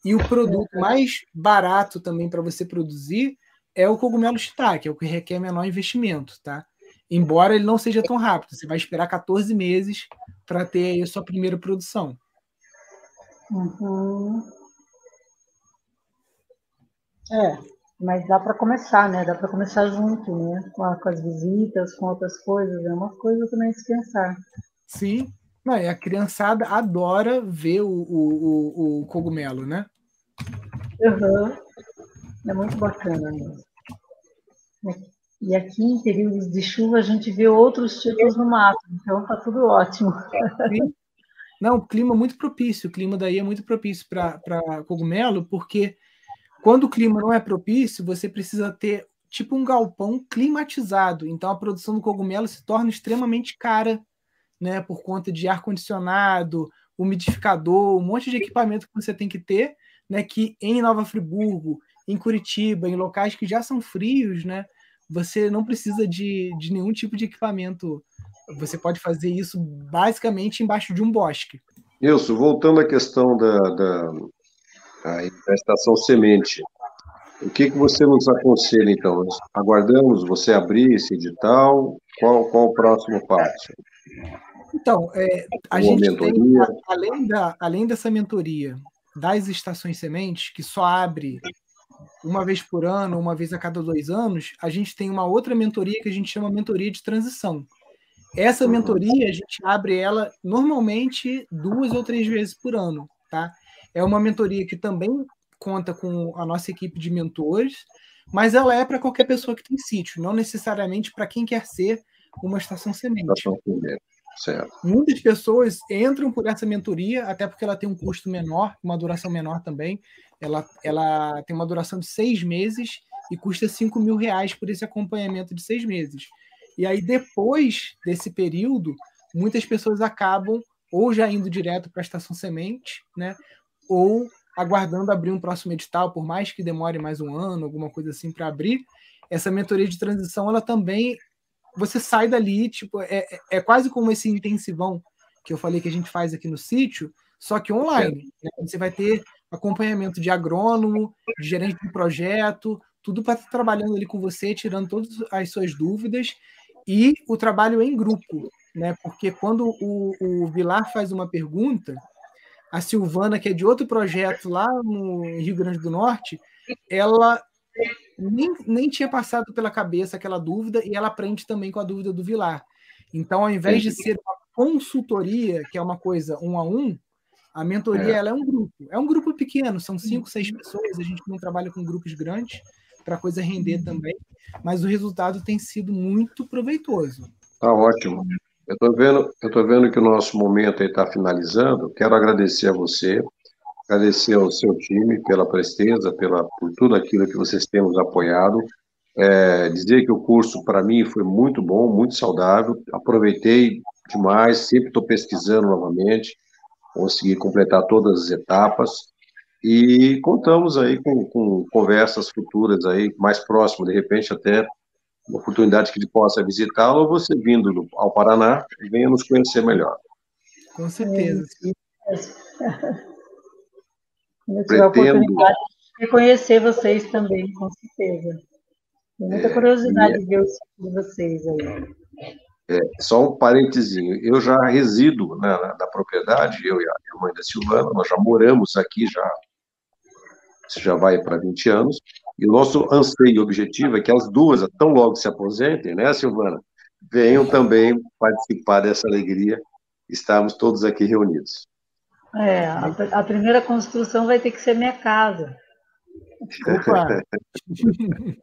e o produto mais barato também para você produzir é o cogumelo shiitake, é o que requer menor investimento, tá? Embora ele não seja tão rápido, você vai esperar 14 meses para ter aí a sua primeira produção. Uhum. É, mas dá para começar, né? Dá para começar junto, né? Com, a, com, as visitas, com outras coisas, é uma coisa também se pensar. Sim, não, e a criançada adora ver o, o, o, o cogumelo, né? Uhum. É muito bacana mesmo. E aqui, em períodos de chuva, a gente vê outros tipos no mato, então tá tudo ótimo. [laughs] Não, clima é muito propício, o clima daí é muito propício para cogumelo, porque quando o clima não é propício, você precisa ter tipo um galpão climatizado. Então a produção do cogumelo se torna extremamente cara, né? Por conta de ar-condicionado, umidificador, um monte de equipamento que você tem que ter, né? Que em Nova Friburgo em Curitiba, em locais que já são frios, né? Você não precisa de, de nenhum tipo de equipamento. Você pode fazer isso basicamente embaixo de um bosque. Isso, voltando à questão da, da, da estação semente, o que, que você nos aconselha, então? Aguardamos você abrir esse edital? Qual, qual o próximo passo? Então, é, a gente mentoria. tem, além, da, além dessa mentoria das estações sementes, que só abre uma vez por ano, uma vez a cada dois anos, a gente tem uma outra mentoria que a gente chama mentoria de transição. Essa uhum. mentoria a gente abre ela normalmente duas ou três vezes por ano, tá? É uma mentoria que também conta com a nossa equipe de mentores, mas ela é para qualquer pessoa que tem sítio, não necessariamente para quem quer ser uma estação semente. Estação semente. Certo. Muitas pessoas entram por essa mentoria, até porque ela tem um custo menor, uma duração menor também. Ela, ela tem uma duração de seis meses e custa cinco mil reais por esse acompanhamento de seis meses. E aí, depois desse período, muitas pessoas acabam ou já indo direto para a estação semente, né? Ou aguardando abrir um próximo edital, por mais que demore mais um ano, alguma coisa assim para abrir. Essa mentoria de transição, ela também você sai dali, tipo, é, é, é quase como esse intensivão que eu falei que a gente faz aqui no sítio, só que online. Né? Você vai ter acompanhamento de agrônomo, de gerente de projeto, tudo para estar trabalhando ali com você, tirando todas as suas dúvidas, e o trabalho em grupo, né? Porque quando o, o Vilar faz uma pergunta, a Silvana, que é de outro projeto lá no Rio Grande do Norte, ela nem, nem tinha passado pela cabeça aquela dúvida e ela aprende também com a dúvida do Vilar. Então, ao invés de ser uma consultoria, que é uma coisa um a um, a mentoria é. Ela é um grupo. É um grupo pequeno, são cinco, seis pessoas. A gente não trabalha com grupos grandes para a coisa render uhum. também, mas o resultado tem sido muito proveitoso. Tá ótimo. Eu estou vendo, eu tô vendo que o nosso momento está finalizando. Quero agradecer a você agradecer ao seu time pela presteza, pela, por tudo aquilo que vocês têm nos apoiado. É, dizer que o curso, para mim, foi muito bom, muito saudável. Aproveitei demais, sempre estou pesquisando novamente, consegui completar todas as etapas. E contamos aí com, com conversas futuras aí, mais próximas, de repente até uma oportunidade que ele possa visitá-lo, ou você vindo ao Paraná, venha nos conhecer melhor. Com certeza. É. [laughs] Eu tive a oportunidade de conhecer vocês também, com certeza. Tenho muita é, curiosidade de ver o sítio de vocês aí. É, só um parentezinho, eu já resido na, na, na, propriedade, eu e a minha mãe da Silvana, nós já moramos aqui já, já vai para 20 anos, e o nosso anseio e objetivo é que as duas, tão logo se aposentem, né, Silvana, venham também participar dessa alegria, estarmos todos aqui reunidos. É, a, a, primeira construção vai ter que ser minha casa. Opa! [laughs]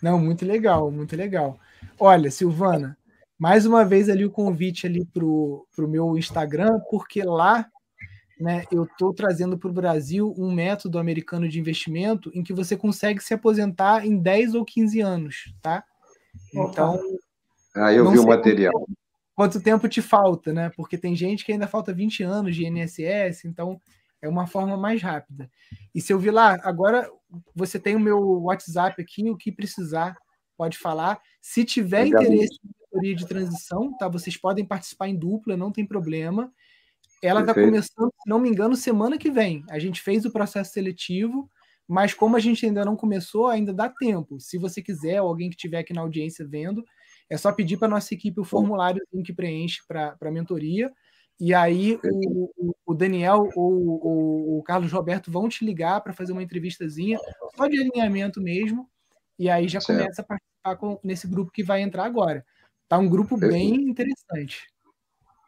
Não, muito legal, muito legal. Olha, Silvana, mais uma vez ali o convite ali para o meu Instagram, porque lá né, eu estou trazendo para o Brasil um método americano de investimento em que você consegue se aposentar em 10 ou 15 anos, tá? Então. Ah, eu vi o material quanto tempo te falta, né? Porque tem gente que ainda falta 20 anos de INSS, então é uma forma mais rápida. E se eu vi lá, agora você tem o meu WhatsApp aqui, o que precisar, pode falar. Se tiver Legal. interesse teoria de transição, tá? Vocês podem participar em dupla, não tem problema. Ela está começando, se não me engano, semana que vem. A gente fez o processo seletivo, mas como a gente ainda não começou, ainda dá tempo. Se você quiser, ou alguém que estiver aqui na audiência vendo, é só pedir para nossa equipe o formulário que preenche para a mentoria. E aí o, o Daniel ou o, o, Carlos Roberto vão te ligar para fazer uma entrevistazinha, só de alinhamento mesmo. E aí já certo. começa a participar com, nesse grupo que vai entrar agora. Tá um grupo bem interessante.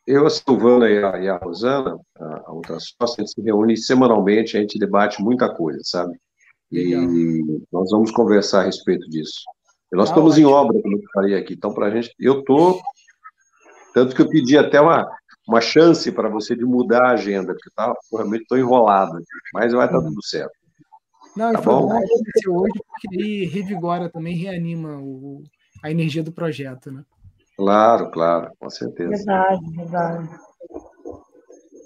Eu, a Silvana e a, e a Rosana, a, a outra sócia, a gente se reúne semanalmente, a gente debate muita coisa, sabe? Legal. E nós vamos conversar a respeito disso. E nós ah, estamos ótimo. em obra, como eu falei aqui. Então, para a gente, eu estou. Tanto que eu pedi até uma, uma chance para você de mudar a agenda, porque tá, realmente estou enrolado, mas vai estar tudo certo. Não, tá bom? acontecer hoje, porque aí revigora também, reanima o, a energia do projeto, né? Claro, claro, com certeza. Verdade, verdade.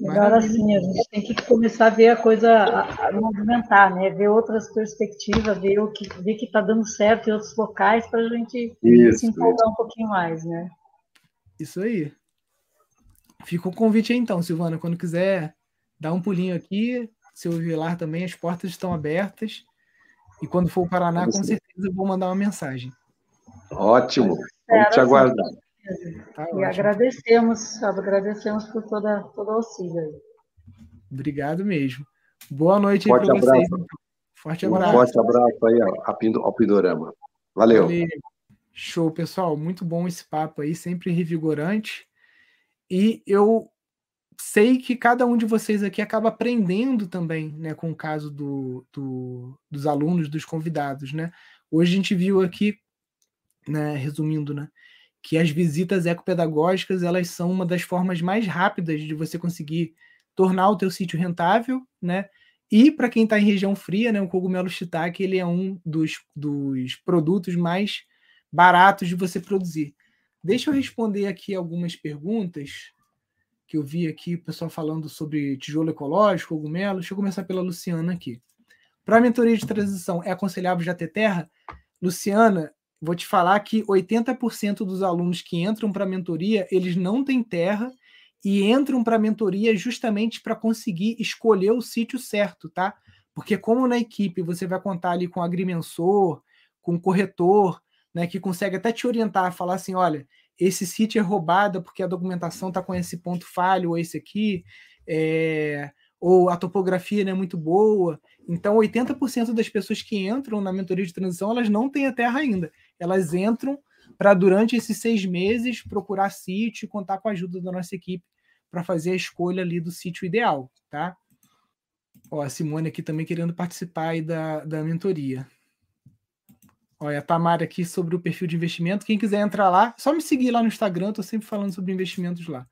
Melhor assim, a gente tem que começar a ver a coisa a, a movimentar, né? Ver outras perspectivas, ver o que ver que está dando certo em outros locais para a gente isso, se empolgar um pouquinho mais, né? Isso aí. Fica o convite aí então, Silvana, quando quiser dar um pulinho aqui, seu Vilar também, as portas estão abertas. E quando for o Paraná, com certeza eu vou mandar uma mensagem. Ótimo. Vamos te aguardar. Tá e agradecemos, agradecemos por toda, todo o auxílio. Obrigado mesmo. Boa noite aí para vocês. Então. Forte abraço. Um forte abraço aí ao Pindorama. Valeu. Valeu. Show, pessoal. Muito bom esse papo aí, sempre revigorante. E eu sei que cada um de vocês aqui acaba aprendendo também, né, com o caso do, do, dos alunos, dos convidados, né? Hoje a gente viu aqui, né, resumindo, né, que as visitas ecopedagógicas elas são uma das formas mais rápidas de você conseguir tornar o teu sítio rentável, né? E para quem está em região fria, né, o cogumelo shiitake ele é um dos, dos produtos mais baratos de você produzir. Deixa eu responder aqui algumas perguntas que eu vi aqui, pessoal falando sobre tijolo ecológico, cogumelo. Deixa eu começar pela Luciana aqui. Para a mentoria de transição, é aconselhável já ter terra? Luciana, vou te falar que 80% dos alunos que entram para a mentoria, eles não têm terra e entram para a mentoria justamente para conseguir escolher o sítio certo, tá? Porque como na equipe você vai contar ali com agrimensor, com corretor, né, que consegue até te orientar, falar assim, olha, esse sítio é roubado porque a documentação está com esse ponto falho ou esse aqui, é, ou a topografia não é muito boa. Então, 80% das pessoas que entram na mentoria de transição, elas não têm a terra ainda. Elas entram para, durante esses seis meses, procurar sítio e contar com a ajuda da nossa equipe para fazer a escolha ali do sítio ideal, tá? Ó, a Simone aqui também querendo participar aí da, da mentoria. Olha, a Tamara aqui sobre o perfil de investimento. Quem quiser entrar lá, só me seguir lá no Instagram, estou sempre falando sobre investimentos lá.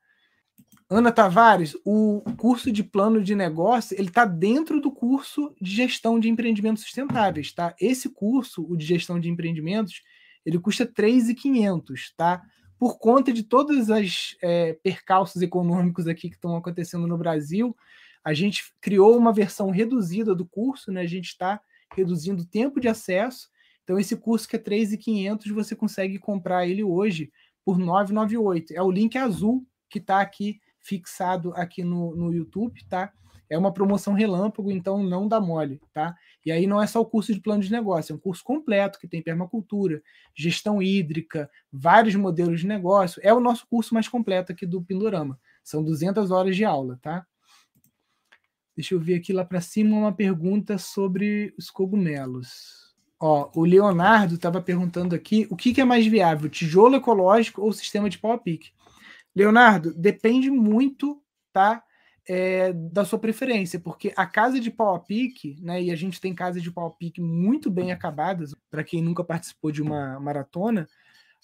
Ana Tavares, o curso de plano de negócio, ele está dentro do curso de gestão de empreendimentos sustentáveis, tá? Esse curso, o de gestão de empreendimentos, ele custa 3.500, tá? Por conta de todas as é, percalços econômicos aqui que estão acontecendo no Brasil, a gente criou uma versão reduzida do curso, né? A gente está reduzindo o tempo de acesso então, esse curso que é 3.500, você consegue comprar ele hoje por 998. É o link azul que está aqui fixado aqui no, no YouTube, tá? É uma promoção relâmpago, então não dá mole, tá? E aí não é só o curso de plano de negócio, é um curso completo que tem permacultura, gestão hídrica, vários modelos de negócio. É o nosso curso mais completo aqui do Pindorama. São 200 horas de aula, tá? Deixa eu ver aqui lá para cima uma pergunta sobre os cogumelos. Ó, o Leonardo estava perguntando aqui o que, que, é mais viável, tijolo ecológico ou sistema de pau a pique? Leonardo, depende muito, tá? É, da sua preferência, porque a casa de pau a pique, né? E a gente tem casas de pau a pique muito bem acabadas, para quem nunca participou de uma maratona,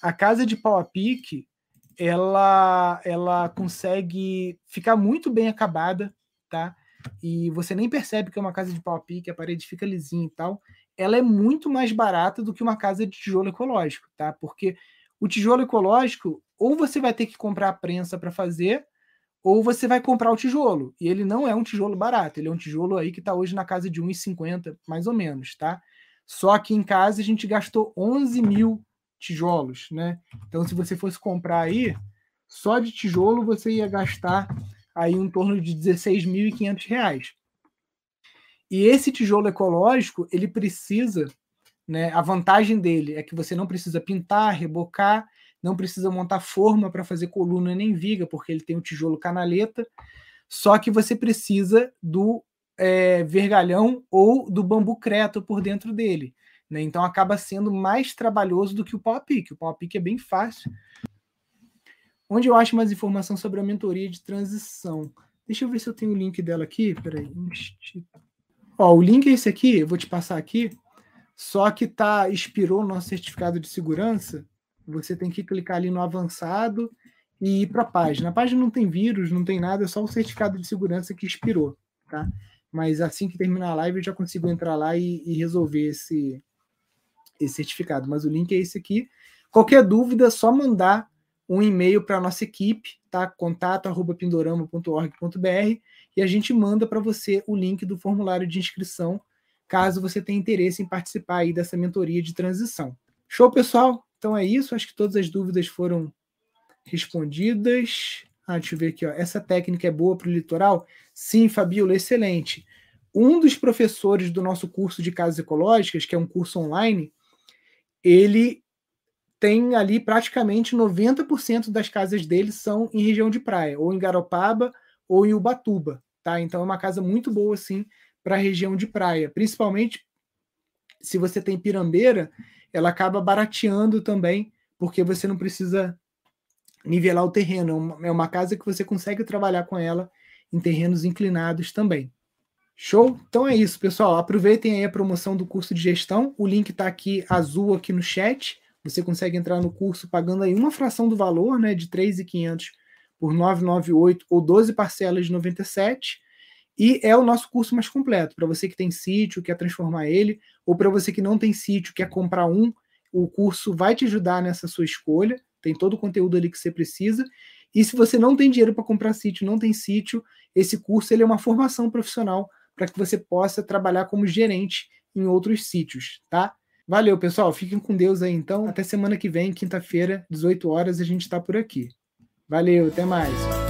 a casa de pau a pique ela, ela consegue ficar muito bem acabada, tá? E você nem percebe que é uma casa de pau a pique, a parede fica lisinha e tal ela é muito mais barata do que uma casa de tijolo ecológico, tá? Porque o tijolo ecológico, ou você vai ter que comprar a prensa para fazer, ou você vai comprar o tijolo. E ele não é um tijolo barato, ele é um tijolo aí que está hoje na casa de 1,50, mais ou menos, tá? Só que em casa a gente gastou 11 mil tijolos, né? Então, se você fosse comprar aí, só de tijolo você ia gastar aí em torno de 16.500 reais. E esse tijolo ecológico, ele precisa, né, a vantagem dele é que você não precisa pintar, rebocar, não precisa montar forma para fazer coluna nem viga, porque ele tem o tijolo canaleta, só que você precisa do é, vergalhão ou do bambu creto por dentro dele. Né? Então acaba sendo mais trabalhoso do que o pau a pique. O pau a pique é bem fácil. Onde eu acho mais informação sobre a mentoria de transição? Deixa eu ver se eu tenho o link dela aqui. Peraí. Ó, o link é esse aqui, eu vou te passar aqui. Só que tá expirou o nosso certificado de segurança. Você tem que clicar ali no avançado e ir para a página. A página não tem vírus, não tem nada, é só o certificado de segurança que expirou, tá? Mas assim que terminar a live eu já consigo entrar lá e, e resolver esse, esse certificado. Mas o link é esse aqui. Qualquer dúvida, é só mandar um e-mail para a nossa equipe, tá? contato@pindorama.org.br e a gente manda para você o link do formulário de inscrição, caso você tenha interesse em participar aí dessa mentoria de transição. Show, pessoal? Então é isso, acho que todas as dúvidas foram respondidas. Ah, deixa eu ver aqui, ó. Essa técnica é boa para o litoral? Sim, Fabiola, excelente. Um dos professores do nosso curso de casas ecológicas, que é um curso online, ele tem ali praticamente 90% das casas dele são em região de praia, ou em Garopaba ou em Ubatuba, tá? Então é uma casa muito boa assim para a região de praia, principalmente se você tem pirambeira, ela acaba barateando também, porque você não precisa nivelar o terreno. É uma é casa que você consegue trabalhar com ela em terrenos inclinados também. Show? Então é isso, pessoal. Aproveitem aí a promoção do curso de gestão. O link está aqui azul aqui no chat. Você consegue entrar no curso pagando aí uma fração do valor, né, de 3.500 por 998 ou 12 parcelas de 97. E é o nosso curso mais completo. Para você que tem sítio, quer transformar ele, ou para você que não tem sítio, quer comprar um, o curso vai te ajudar nessa sua escolha. Tem todo o conteúdo ali que você precisa. E se você não tem dinheiro para comprar sítio, não tem sítio, esse curso ele é uma formação profissional para que você possa trabalhar como gerente em outros sítios, tá? Valeu, pessoal. Fiquem com Deus aí então. Até semana que vem, quinta-feira, 18 horas, a gente está por aqui. Valeu, até mais.